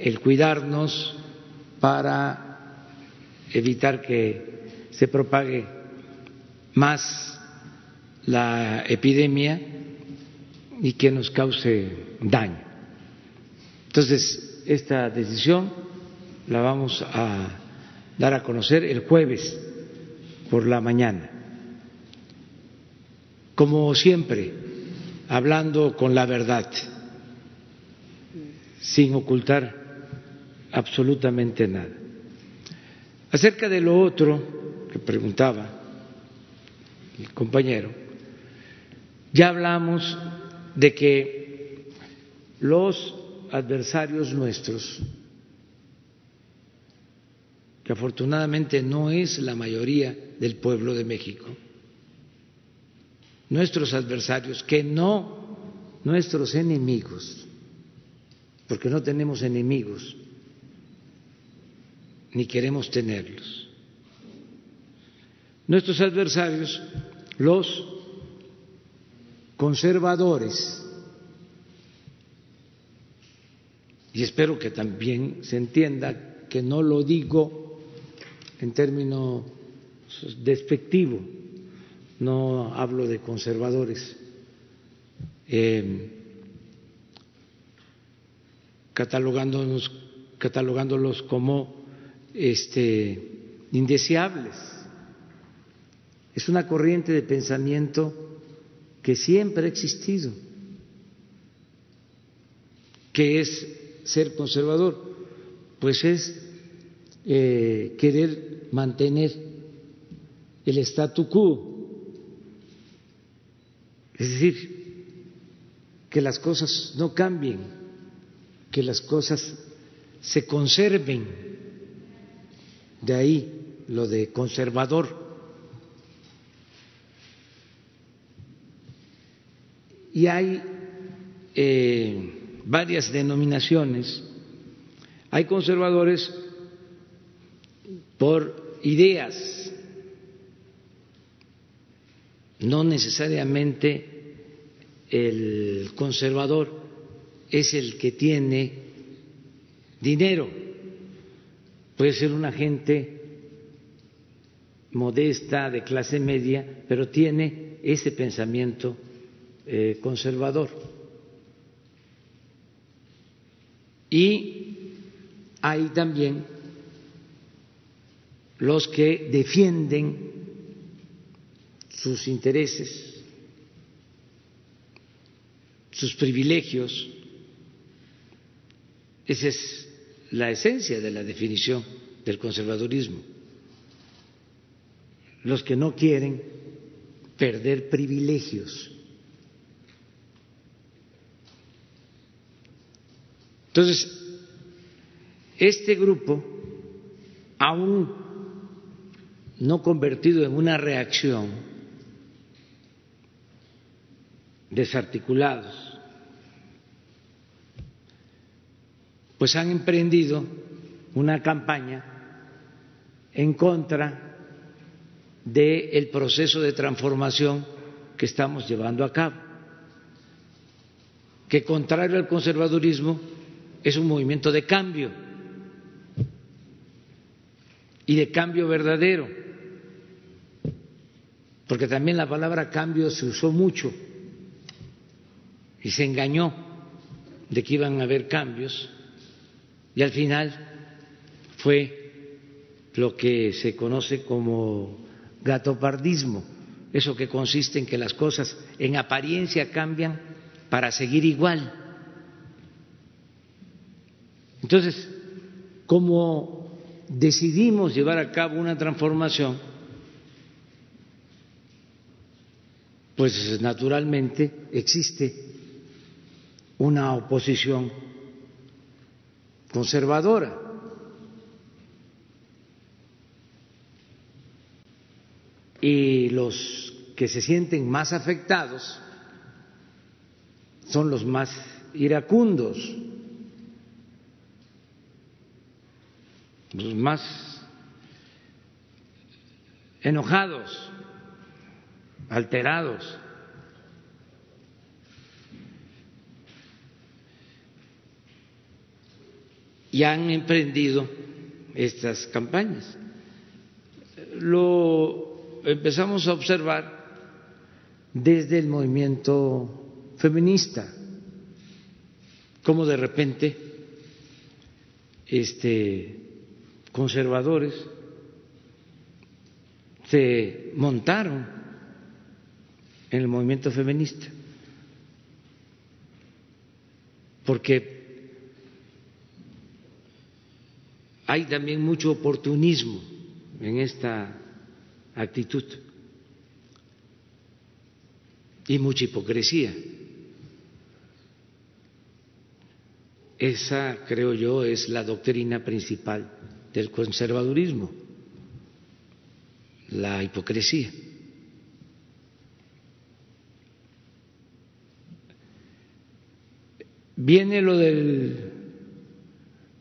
el cuidarnos para evitar que se propague más la epidemia y que nos cause daño. Entonces, esta decisión la vamos a dar a conocer el jueves por la mañana. Como siempre, hablando con la verdad, sin ocultar absolutamente nada. Acerca de lo otro que preguntaba el compañero, ya hablamos de que los adversarios nuestros, que afortunadamente no es la mayoría del pueblo de México, nuestros adversarios, que no nuestros enemigos, porque no tenemos enemigos, ni queremos tenerlos. Nuestros adversarios, los conservadores, y espero que también se entienda que no lo digo en términos despectivo, no hablo de conservadores, eh, catalogándonos, catalogándolos como este, indeseables. Es una corriente de pensamiento que siempre ha existido, que es ser conservador, pues es eh, querer mantener el statu quo, es decir, que las cosas no cambien, que las cosas se conserven, de ahí lo de conservador. Y hay eh, varias denominaciones. Hay conservadores por ideas, no necesariamente el conservador es el que tiene dinero, puede ser una gente modesta, de clase media, pero tiene ese pensamiento eh, conservador. Y hay también los que defienden sus intereses, sus privilegios. Esa es la esencia de la definición del conservadurismo. Los que no quieren perder privilegios. Entonces, este grupo, aún no convertido en una reacción, desarticulados, pues han emprendido una campaña en contra del proceso de transformación que estamos llevando a cabo, que contrario al conservadurismo es un movimiento de cambio y de cambio verdadero, porque también la palabra cambio se usó mucho y se engañó de que iban a haber cambios y al final fue lo que se conoce como gatopardismo, eso que consiste en que las cosas en apariencia cambian para seguir igual. Entonces, como decidimos llevar a cabo una transformación, pues naturalmente existe una oposición conservadora. Y los que se sienten más afectados son los más iracundos, los más enojados, alterados. Y han emprendido estas campañas. Lo empezamos a observar desde el movimiento feminista, como de repente este conservadores se montaron en el movimiento feminista, porque hay también mucho oportunismo en esta actitud y mucha hipocresía. Esa, creo yo, es la doctrina principal del conservadurismo, la hipocresía. Viene lo del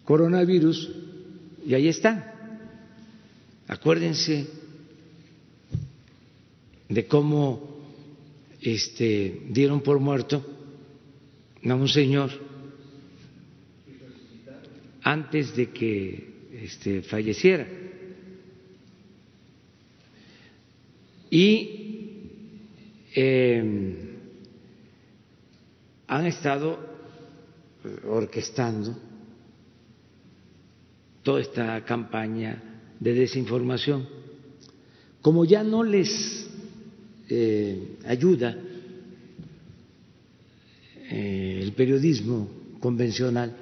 coronavirus y ahí está. Acuérdense de cómo este, dieron por muerto a un señor antes de que este, falleciera. Y em, han estado eh, orquestando toda esta campaña de desinformación. Como ya no les eh, ayuda eh, el periodismo convencional,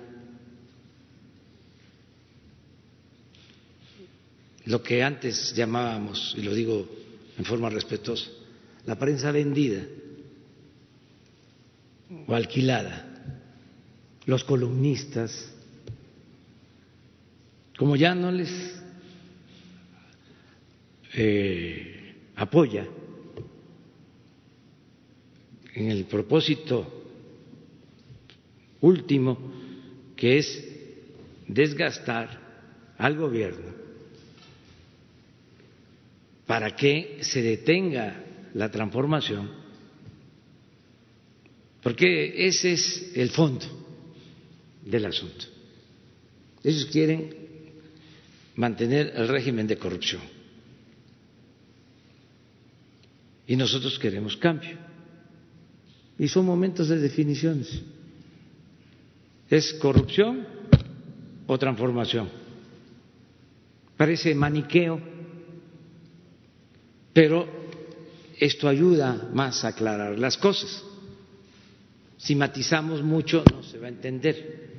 lo que antes llamábamos, y lo digo en forma respetuosa, la prensa vendida o alquilada, los columnistas, como ya no les eh, apoya en el propósito último que es desgastar al gobierno para que se detenga la transformación, porque ese es el fondo del asunto. Ellos quieren mantener el régimen de corrupción y nosotros queremos cambio. Y son momentos de definiciones. ¿Es corrupción o transformación? Parece maniqueo, pero esto ayuda más a aclarar las cosas. Si matizamos mucho no se va a entender.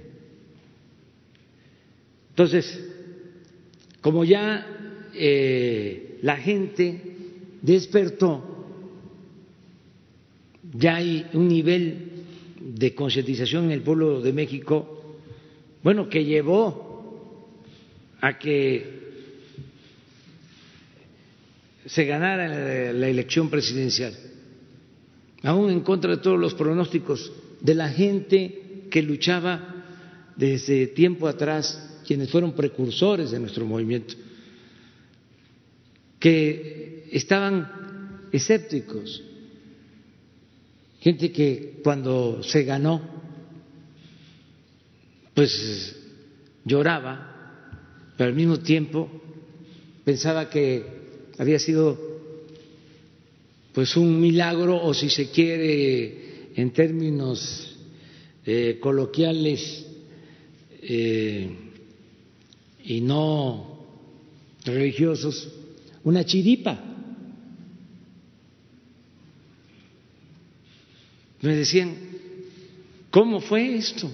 Entonces, como ya eh, la gente despertó, ya hay un nivel de concientización en el pueblo de México, bueno, que llevó a que se ganara la elección presidencial, aún en contra de todos los pronósticos de la gente que luchaba desde tiempo atrás, quienes fueron precursores de nuestro movimiento, que estaban escépticos, gente que cuando se ganó, pues lloraba, pero al mismo tiempo pensaba que había sido pues un milagro o si se quiere en términos eh, coloquiales eh, y no religiosos una chiripa me decían ¿cómo fue esto?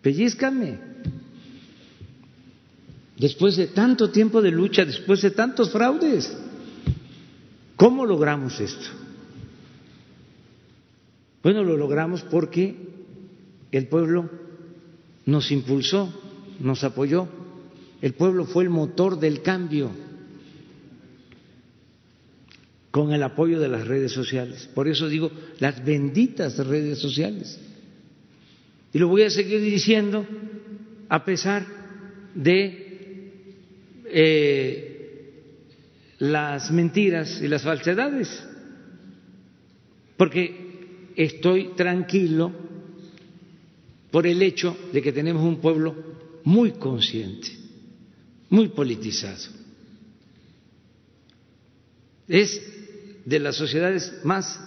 pellizcame después de tanto tiempo de lucha, después de tantos fraudes. ¿Cómo logramos esto? Bueno, lo logramos porque el pueblo nos impulsó, nos apoyó. El pueblo fue el motor del cambio con el apoyo de las redes sociales. Por eso digo, las benditas redes sociales. Y lo voy a seguir diciendo a pesar de eh, las mentiras y las falsedades, porque estoy tranquilo por el hecho de que tenemos un pueblo muy consciente, muy politizado. Es de las sociedades más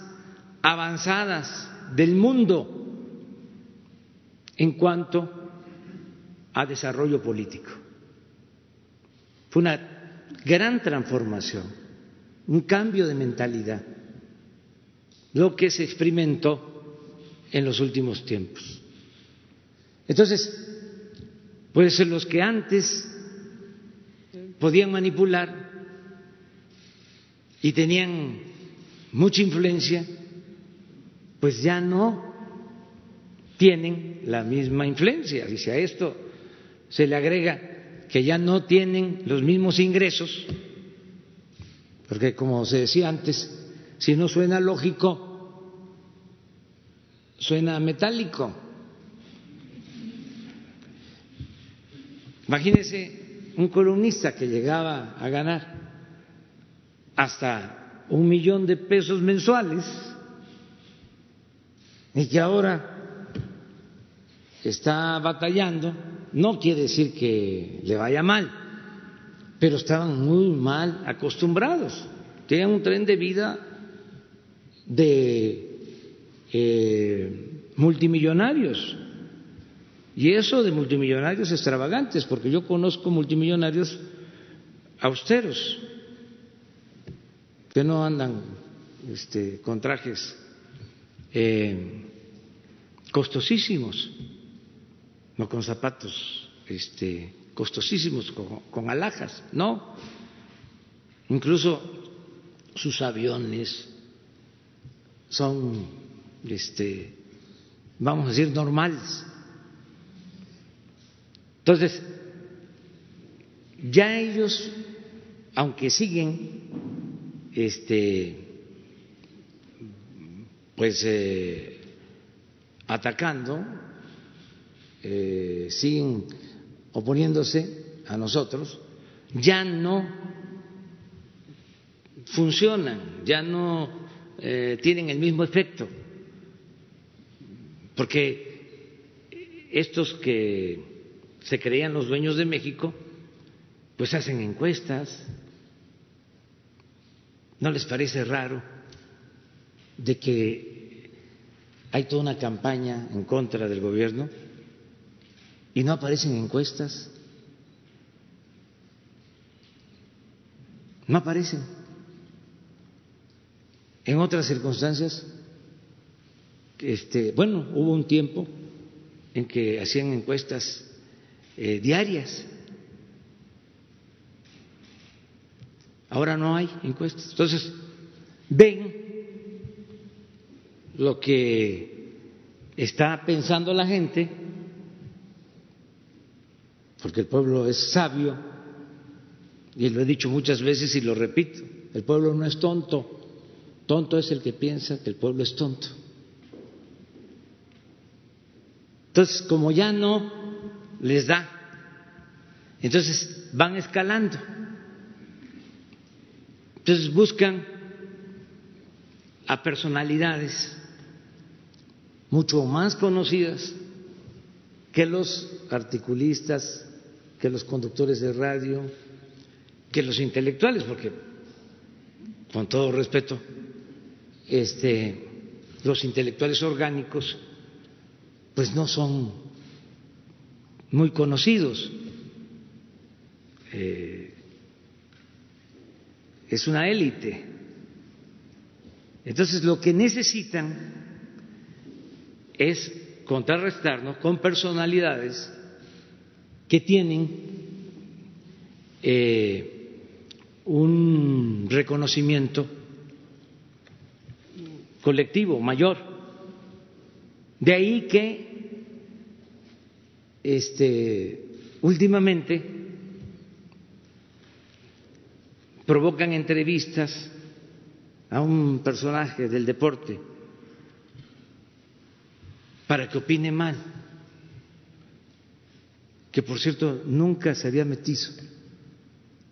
avanzadas del mundo en cuanto a desarrollo político. Fue una gran transformación, un cambio de mentalidad, lo que se experimentó en los últimos tiempos. Entonces, puede ser los que antes podían manipular y tenían mucha influencia, pues ya no tienen la misma influencia. Y si a esto se le agrega que ya no tienen los mismos ingresos, porque como se decía antes, si no suena lógico, suena metálico. Imagínese un columnista que llegaba a ganar hasta un millón de pesos mensuales y que ahora está batallando no quiere decir que le vaya mal, pero estaban muy mal acostumbrados. Tenían un tren de vida de eh, multimillonarios. Y eso de multimillonarios extravagantes, porque yo conozco multimillonarios austeros, que no andan este, con trajes eh, costosísimos, no con zapatos este, costosísimos, con, con alhajas, no. Incluso sus aviones son, este, vamos a decir, normales. Entonces, ya ellos, aunque siguen, este, pues eh, atacando, eh, siguen oponiéndose a nosotros, ya no funcionan, ya no eh, tienen el mismo efecto, porque estos que se creían los dueños de México, pues hacen encuestas, ¿no les parece raro de que hay toda una campaña en contra del gobierno y no aparecen encuestas? No aparecen. En otras circunstancias, este, bueno, hubo un tiempo en que hacían encuestas eh, diarias. Ahora no hay encuestas. Entonces, ven lo que está pensando la gente, porque el pueblo es sabio, y lo he dicho muchas veces y lo repito, el pueblo no es tonto, tonto es el que piensa que el pueblo es tonto. Entonces, como ya no les da, entonces van escalando. Entonces buscan a personalidades mucho más conocidas que los articulistas, que los conductores de radio, que los intelectuales, porque con todo respeto, este, los intelectuales orgánicos, pues no son muy conocidos. Eh, es una élite. Entonces lo que necesitan es contrarrestarnos con personalidades que tienen eh, un reconocimiento colectivo mayor. De ahí que este, últimamente provocan entrevistas a un personaje del deporte para que opine mal, que por cierto nunca se había metido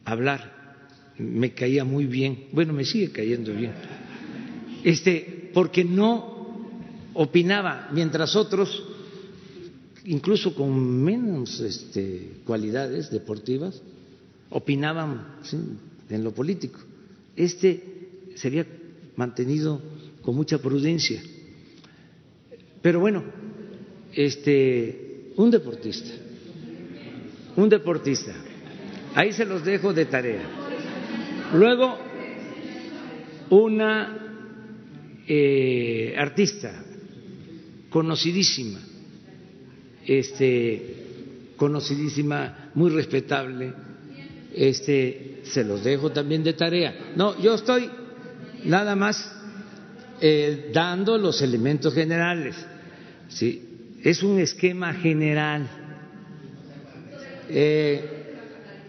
a hablar, me caía muy bien, bueno, me sigue cayendo bien, este, porque no opinaba, mientras otros, incluso con menos este, cualidades deportivas, opinaban en lo político. Este se había mantenido con mucha prudencia. Pero bueno, este, un deportista, un deportista, ahí se los dejo de tarea. Luego, una eh, artista conocidísima, este, conocidísima, muy respetable, este, se los dejo también de tarea. No, yo estoy nada más eh, dando los elementos generales. ¿sí? Es un esquema general. Eh,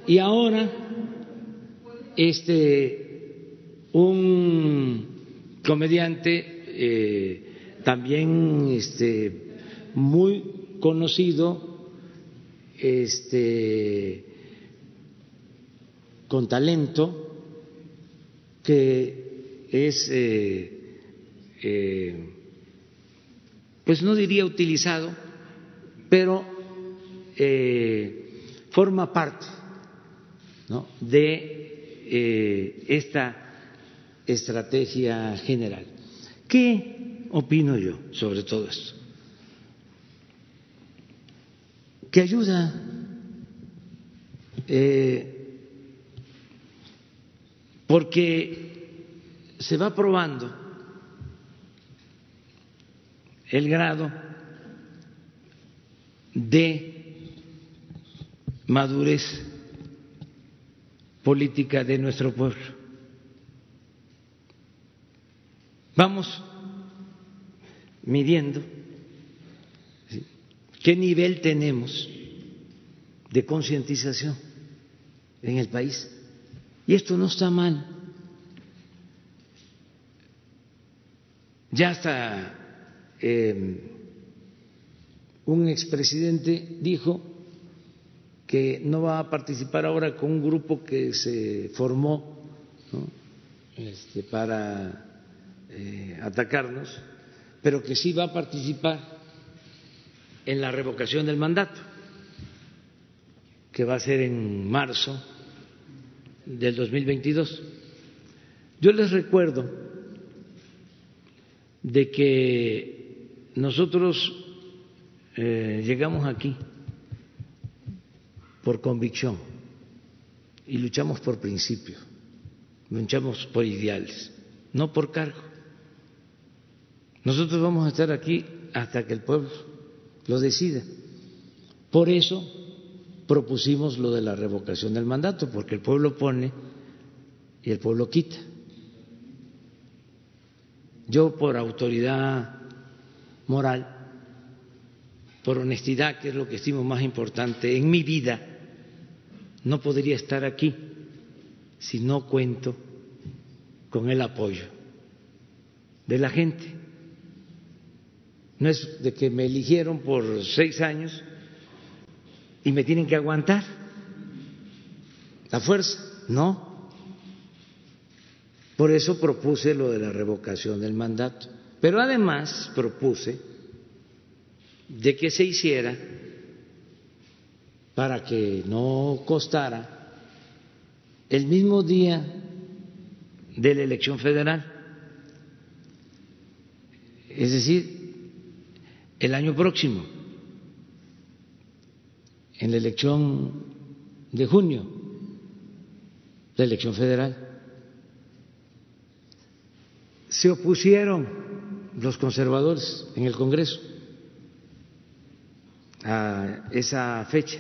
y ahora, este, un comediante eh, también este, muy conocido, este, con talento, que es, eh, eh, pues no diría utilizado, pero eh, forma parte ¿no? de esta estrategia general. ¿Qué opino yo sobre todo esto? Que ayuda eh, porque se va probando el grado de madurez política de nuestro pueblo. Vamos midiendo qué nivel tenemos de concientización en el país. Y esto no está mal. Ya hasta eh, un expresidente dijo que no va a participar ahora con un grupo que se formó este, para eh, atacarnos, pero que sí va a participar en la revocación del mandato, que va a ser en marzo del 2022. Yo les recuerdo de que nosotros eh, llegamos aquí por convicción y luchamos por principios, luchamos por ideales, no por cargo. Nosotros vamos a estar aquí hasta que el pueblo lo decida. Por eso propusimos lo de la revocación del mandato, porque el pueblo pone y el pueblo quita. Yo por autoridad moral, por honestidad, que es lo que estimo más importante en mi vida, no podría estar aquí si no cuento con el apoyo de la gente. No es de que me eligieron por seis años y me tienen que aguantar la fuerza, no. Por eso propuse lo de la revocación del mandato. Pero además propuse de que se hiciera para que no costara el mismo día de la elección federal. Es decir, el año próximo, en la elección de junio, la elección federal. Se opusieron los conservadores en el Congreso a esa fecha.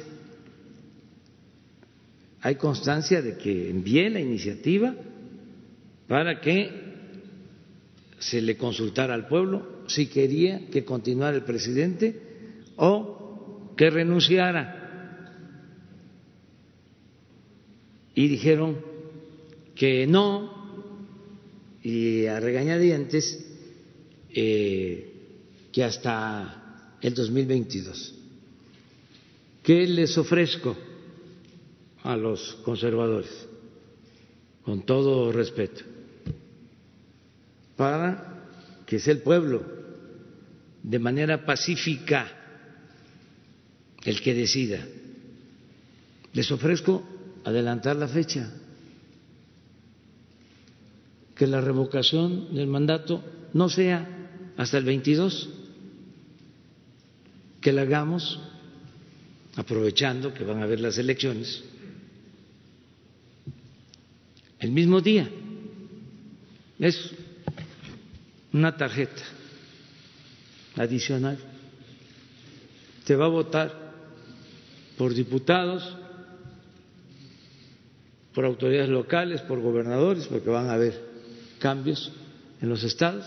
Hay constancia de que envié la iniciativa para que se le consultara al pueblo si quería que continuara el presidente o que renunciara. Y dijeron que no, y a regañadientes, eh, que hasta el 2022. ¿Qué les ofrezco a los conservadores? Con todo respeto para que sea el pueblo de manera pacífica el que decida. Les ofrezco adelantar la fecha, que la revocación del mandato no sea hasta el 22, que la hagamos aprovechando que van a haber las elecciones el mismo día. Es una tarjeta adicional. Se va a votar por diputados, por autoridades locales, por gobernadores, porque van a haber cambios en los estados,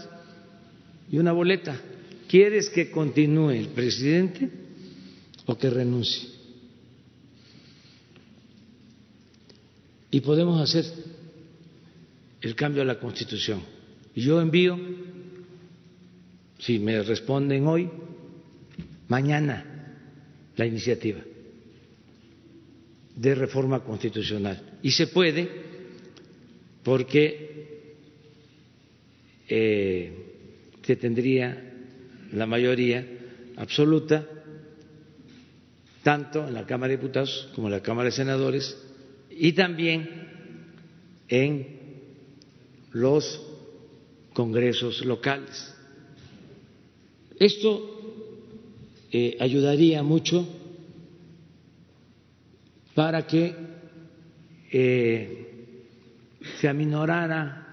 y una boleta. ¿Quieres que continúe el presidente o que renuncie? Y podemos hacer el cambio a la Constitución. Yo envío si me responden hoy, mañana la iniciativa de reforma constitucional. Y se puede porque eh, se tendría la mayoría absoluta tanto en la Cámara de Diputados como en la Cámara de Senadores y también en los congresos locales. Esto eh, ayudaría mucho para que eh, se aminorara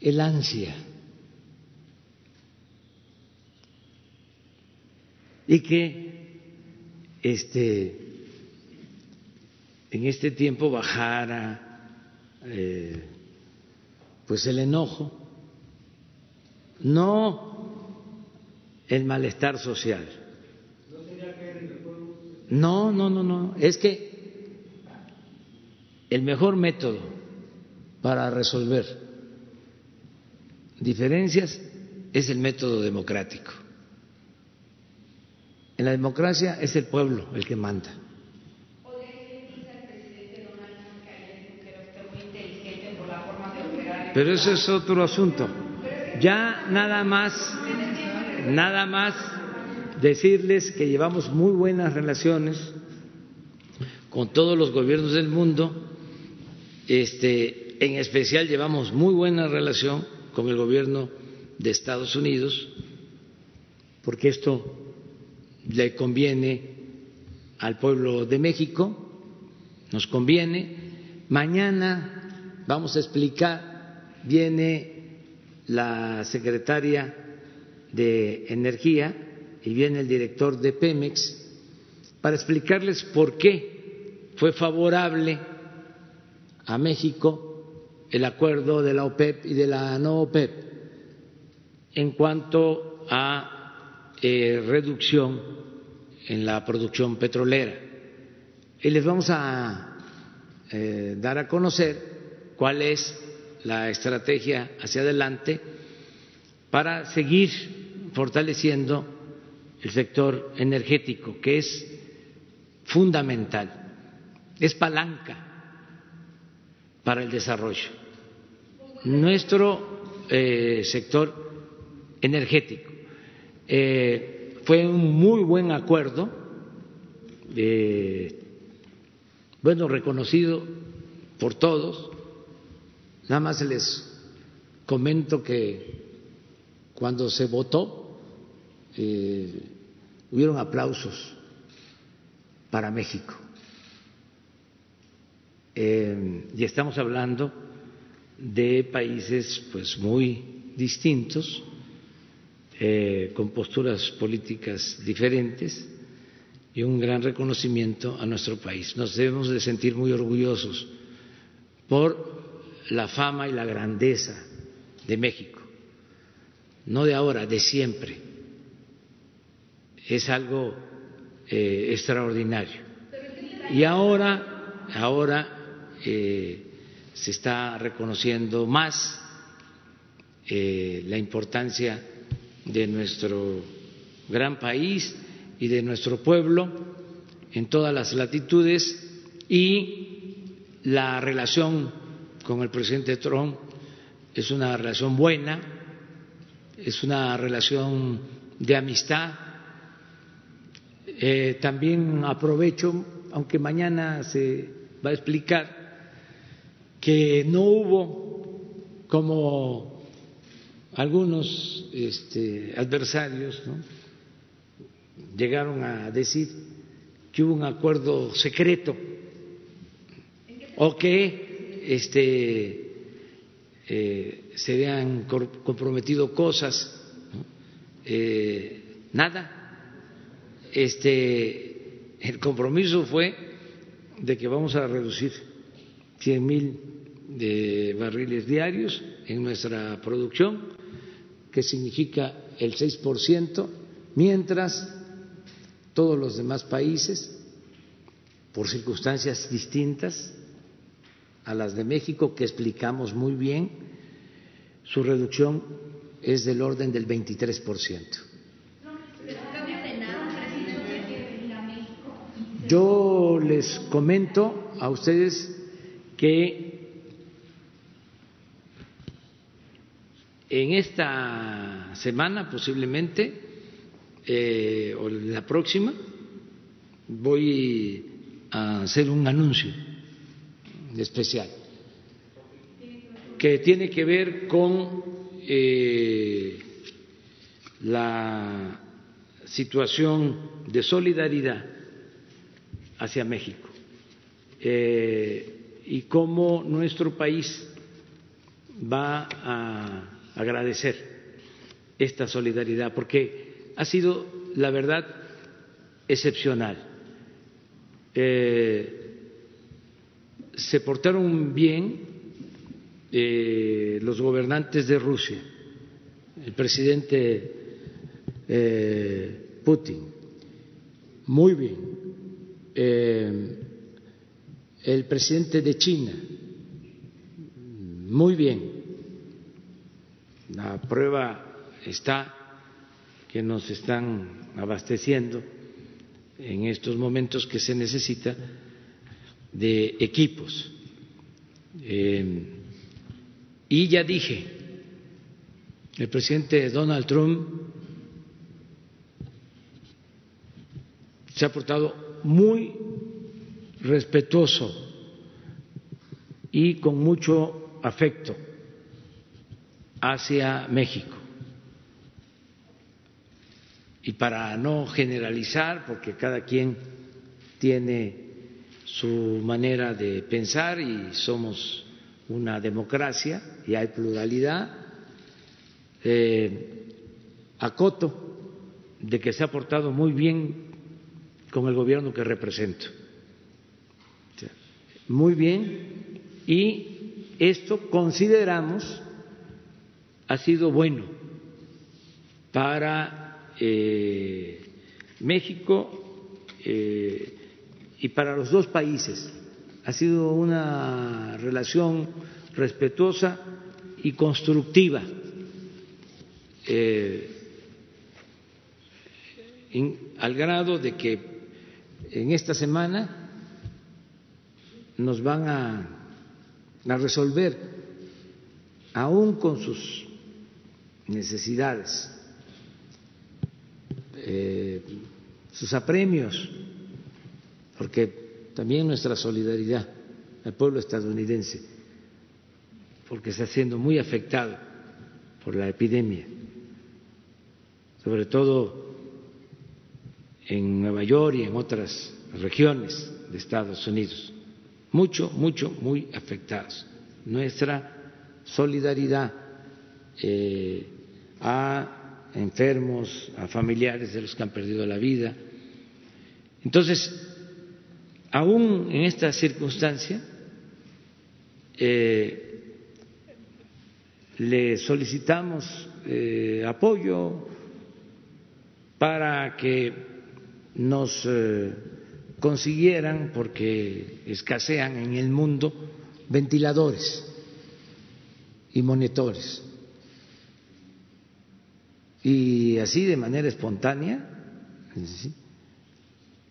el ansia. Y que este, en este tiempo bajara eh, pues el enojo, no el malestar social. No, no, no, no. Es que el mejor método para resolver diferencias es el método democrático. En la democracia es el pueblo el que manda. Pero eso es otro asunto. Ya nada más, nada más decirles que llevamos muy buenas relaciones con todos los gobiernos del mundo. Este, en especial llevamos muy buena relación con el gobierno de Estados Unidos, porque esto le conviene al pueblo de México, nos conviene. Mañana vamos a explicar, viene la secretaria de Energía y viene el director de Pemex para explicarles por qué fue favorable a México el acuerdo de la OPEP y de la no OPEP en cuanto a eh, reducción en la producción petrolera. Y les vamos a eh, dar a conocer cuál es la estrategia hacia adelante para seguir fortaleciendo el sector energético, que es fundamental, es palanca para el desarrollo. Nuestro eh, sector energético eh, fue un muy buen acuerdo, eh, bueno, reconocido por todos. Nada más les comento que cuando se votó, hubieron aplausos para México. Eh, y estamos hablando de países pues muy distintos, eh, con posturas políticas diferentes y un gran reconocimiento a nuestro país. Nos debemos de sentir muy orgullosos por la fama y la grandeza de México, no de ahora, de siempre. Es algo eh, extraordinario. Y ahora, ahora eh, se está reconociendo más eh, la importancia de nuestro gran país y de nuestro pueblo en todas las latitudes y la relación con el presidente Trump es una relación buena, es una relación de amistad. Eh, también aprovecho, aunque mañana se va a explicar, que no hubo como algunos este, adversarios llegaron a decir que hubo un acuerdo secreto. O que este, eh, se habían comprometido cosas, eh, nada. Este, el compromiso fue de que vamos a reducir cien mil de barriles diarios en nuestra producción, que significa el 6%, mientras todos los demás países, por circunstancias distintas a las de México, que explicamos muy bien, su reducción es del orden del 23%. Yo les comento a ustedes que en esta semana posiblemente eh, o la próxima voy a hacer un anuncio especial que tiene que ver con eh, la situación de solidaridad hacia México eh, y cómo nuestro país va a agradecer esta solidaridad, porque ha sido, la verdad, excepcional. Eh, se portaron bien eh, los gobernantes de Rusia, el presidente eh, Putin, muy bien, el presidente de China, muy bien. La prueba está que nos están abasteciendo en estos momentos que se necesita de equipos. Eh, y ya dije, el presidente Donald Trump se ha portado muy respetuoso y con mucho afecto hacia México. Y para no generalizar, porque cada quien tiene su manera de pensar y somos una democracia y hay pluralidad, eh, acoto de que se ha portado muy bien con el gobierno que represento. Muy bien, y esto consideramos ha sido bueno para eh, México eh, y para los dos países. Ha sido una relación respetuosa y constructiva. Eh, al grado de que en esta semana nos van a, resolver, aún con sus necesidades, eh, sus apremios, porque también nuestra solidaridad al pueblo estadounidense, porque está siendo muy afectado por la epidemia, sobre todo en Nueva York y en otras regiones de Estados Unidos, mucho, mucho, muy afectados. Nuestra solidaridad eh, a enfermos, a familiares de los que han perdido la vida. Entonces, aún en esta circunstancia, eh, le solicitamos eh, apoyo para que nos eh, consiguieran, porque escasean en el mundo, ventiladores y monitores. Y así de manera espontánea,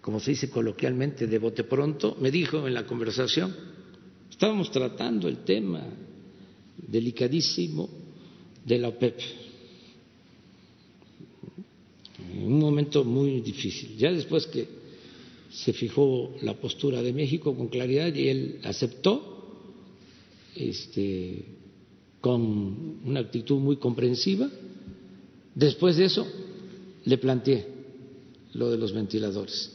como se dice coloquialmente, de bote pronto, me dijo en la conversación, estábamos tratando el tema delicadísimo de la OPEP, en un momento muy difícil. Ya después que se fijó la postura de México con claridad y él aceptó este, con una actitud muy comprensiva, Después de eso, le planteé lo de los ventiladores.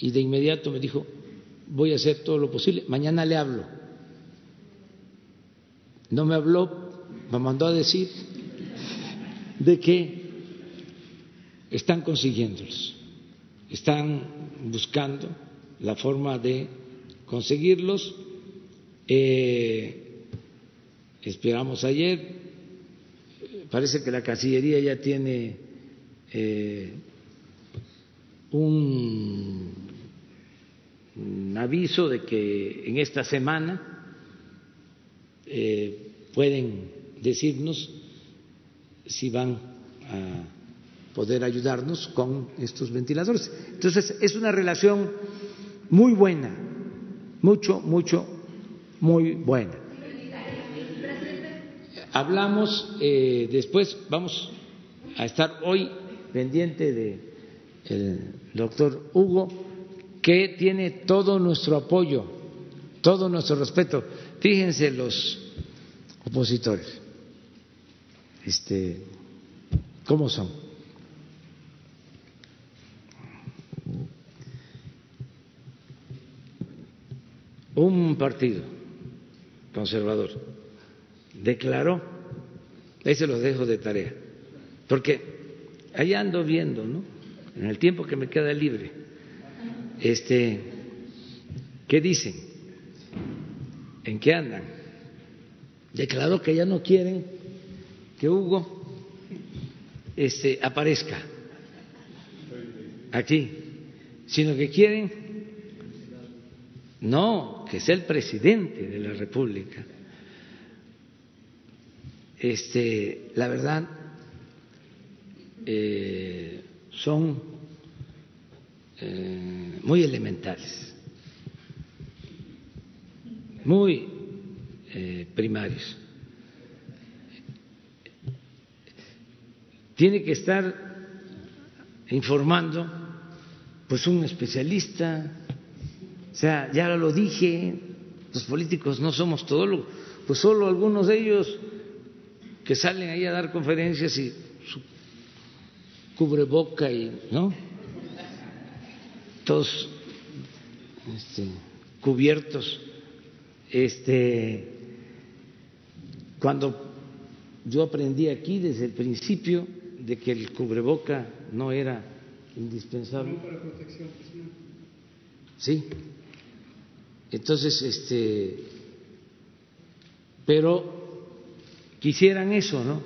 Y de inmediato me dijo, voy a hacer todo lo posible, mañana le hablo. No me habló, me mandó a decir de que están consiguiéndolos, están buscando la forma de conseguirlos. Eh, esperamos ayer, parece que la Cancillería ya tiene eh, un, aviso de que en esta semana eh, pueden decirnos si van a poder ayudarnos con estos ventiladores. Entonces, es una relación muy buena, mucho, mucho, muy buena. Hablamos eh, después, vamos a estar hoy pendiente del doctor Hugo, que tiene todo nuestro apoyo, todo nuestro respeto. Fíjense los opositores, este, cómo son. Un partido conservador declaró, ahí se los dejo de tarea, porque ahí ando viendo, ¿no? en el tiempo que me queda libre, este, ¿qué dicen? ¿En qué andan? Declaró que ya no quieren que Hugo este, aparezca aquí, sino que quieren, no, que sea el presidente de la República. Este, la verdad, eh, son eh, muy elementales, muy eh, primarios. Tiene que estar informando pues un especialista, sea, ya lo dije, los políticos no somos todólogos, pues solo algunos de ellos que salen ahí a dar conferencias y su cubreboca y, ¿no? Todos este, cubiertos. Este, cuando yo aprendí aquí desde el principio de que el cubreboca no era indispensable. No para protección personal. Sí. Entonces, este, pero quisieran eso, ¿no?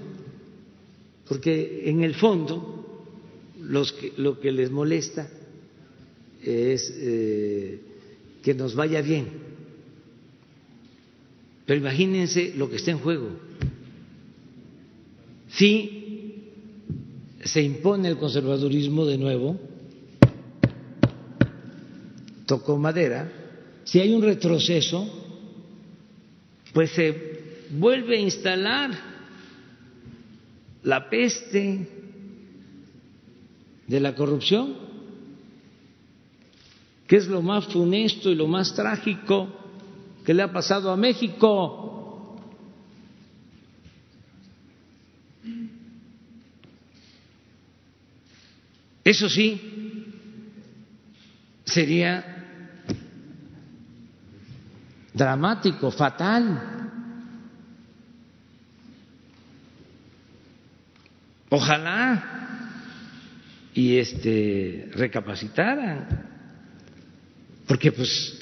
Porque en el fondo los que, lo que les molesta es eh, que nos vaya bien. Pero imagínense lo que está en juego. Si se impone el conservadurismo de nuevo, tocó madera, si hay un retroceso, pues se vuelve a instalar la peste de la corrupción, que es lo más funesto y lo más trágico que le ha pasado a México. Eso sí, sería dramático, fatal. Ojalá y este recapacitaran, porque pues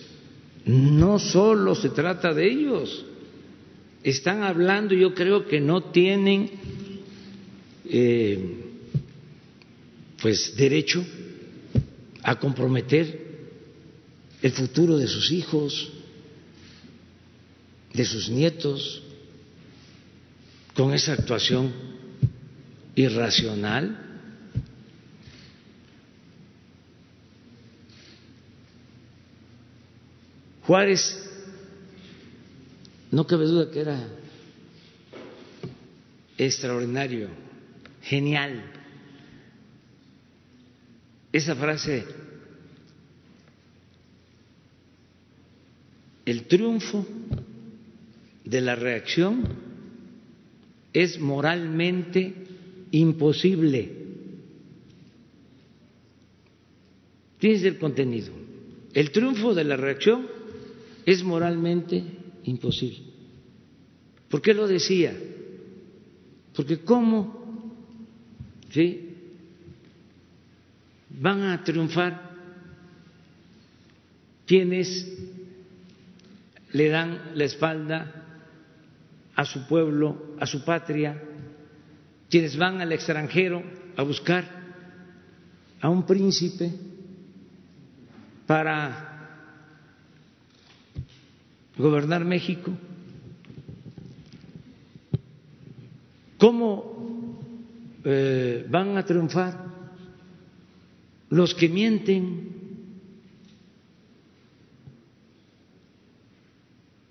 no solo se trata de ellos, están hablando, yo creo que no tienen eh, pues derecho a comprometer el futuro de sus hijos, de sus nietos, con esa actuación irracional. Juárez, no cabe duda que era extraordinario, genial. Esa frase, el triunfo de la reacción es moralmente imposible. Fíjense el contenido. El triunfo de la reacción es moralmente imposible. ¿Por qué lo decía? Porque ¿cómo ¿sí? van a triunfar quienes le dan la espalda a su pueblo, a su patria, quienes van al extranjero a buscar a un príncipe para gobernar México? ¿Cómo eh, van a triunfar los que mienten?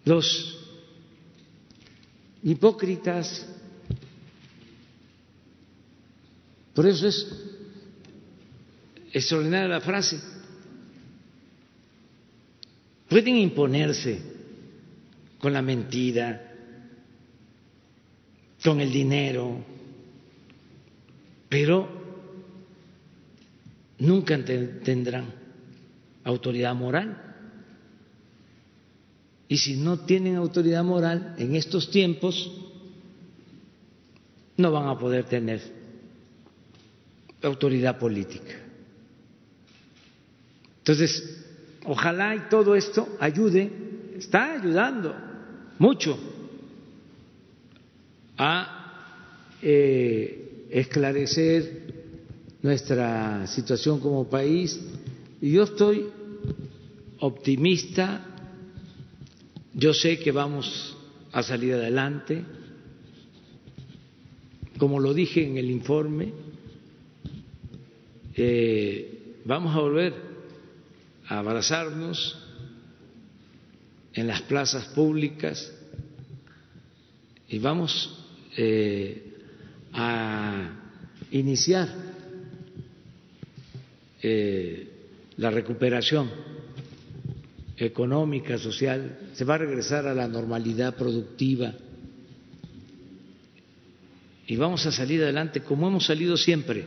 Los hipócritas. Por eso es extraordinaria la frase. Pueden imponerse con la mentira, con el dinero, pero nunca tendrán autoridad moral. Y si no tienen autoridad moral en estos tiempos, no van a poder tener autoridad política. Entonces, ojalá y todo esto ayude, está ayudando mucho a eh, esclarecer nuestra situación como país. Y yo estoy optimista, yo sé que vamos a salir adelante, como lo dije en el informe, eh, vamos a volver a abrazarnos en las plazas públicas y vamos eh, a iniciar eh, la recuperación económica, social, se va a regresar a la normalidad productiva y vamos a salir adelante como hemos salido siempre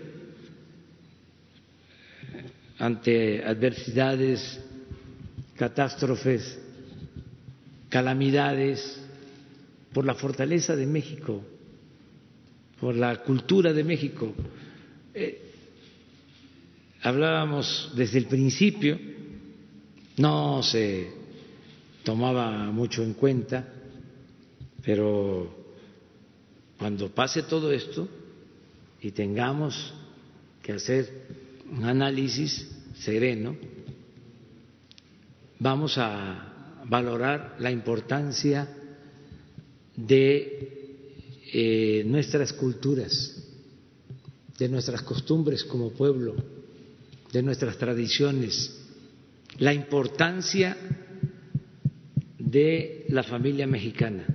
ante adversidades, catástrofes, calamidades, por la fortaleza de México, por la cultura de México. Eh, hablábamos desde el principio, no se tomaba mucho en cuenta, pero cuando pase todo esto y tengamos que hacer un análisis sereno, vamos a valorar la importancia de eh, nuestras culturas, de nuestras costumbres como pueblo de nuestras tradiciones, la importancia de la familia mexicana.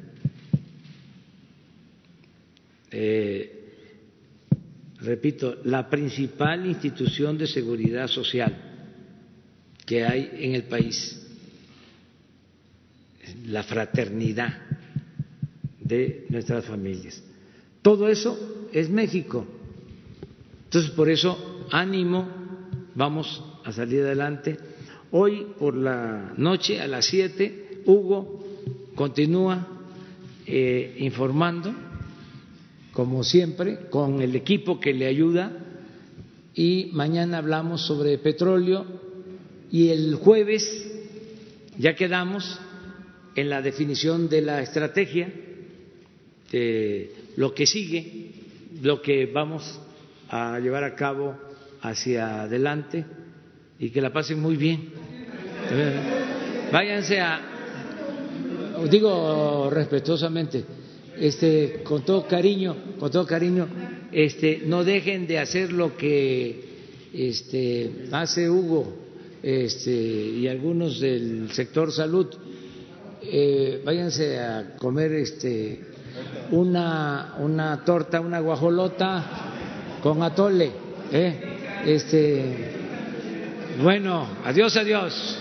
Eh, repito, la principal institución de seguridad social que hay en el país, la fraternidad de nuestras familias. Todo eso es México. Entonces, por eso, ánimo vamos a salir adelante. Hoy por la noche a las 7, Hugo continúa eh, informando, como siempre, con el equipo que le ayuda. Y mañana hablamos sobre petróleo y el jueves ya quedamos en la definición de la estrategia, de lo que sigue, lo que vamos a llevar a cabo hacia adelante y que la pasen muy bien. Váyanse a, digo respetuosamente, este, con todo cariño, con todo cariño, este, no dejen de hacer lo que este, hace Hugo este, y algunos del sector salud. Eh, váyanse a comer este, una, una torta, una guajolota con atole. ¿eh? Este, bueno, adiós, adiós.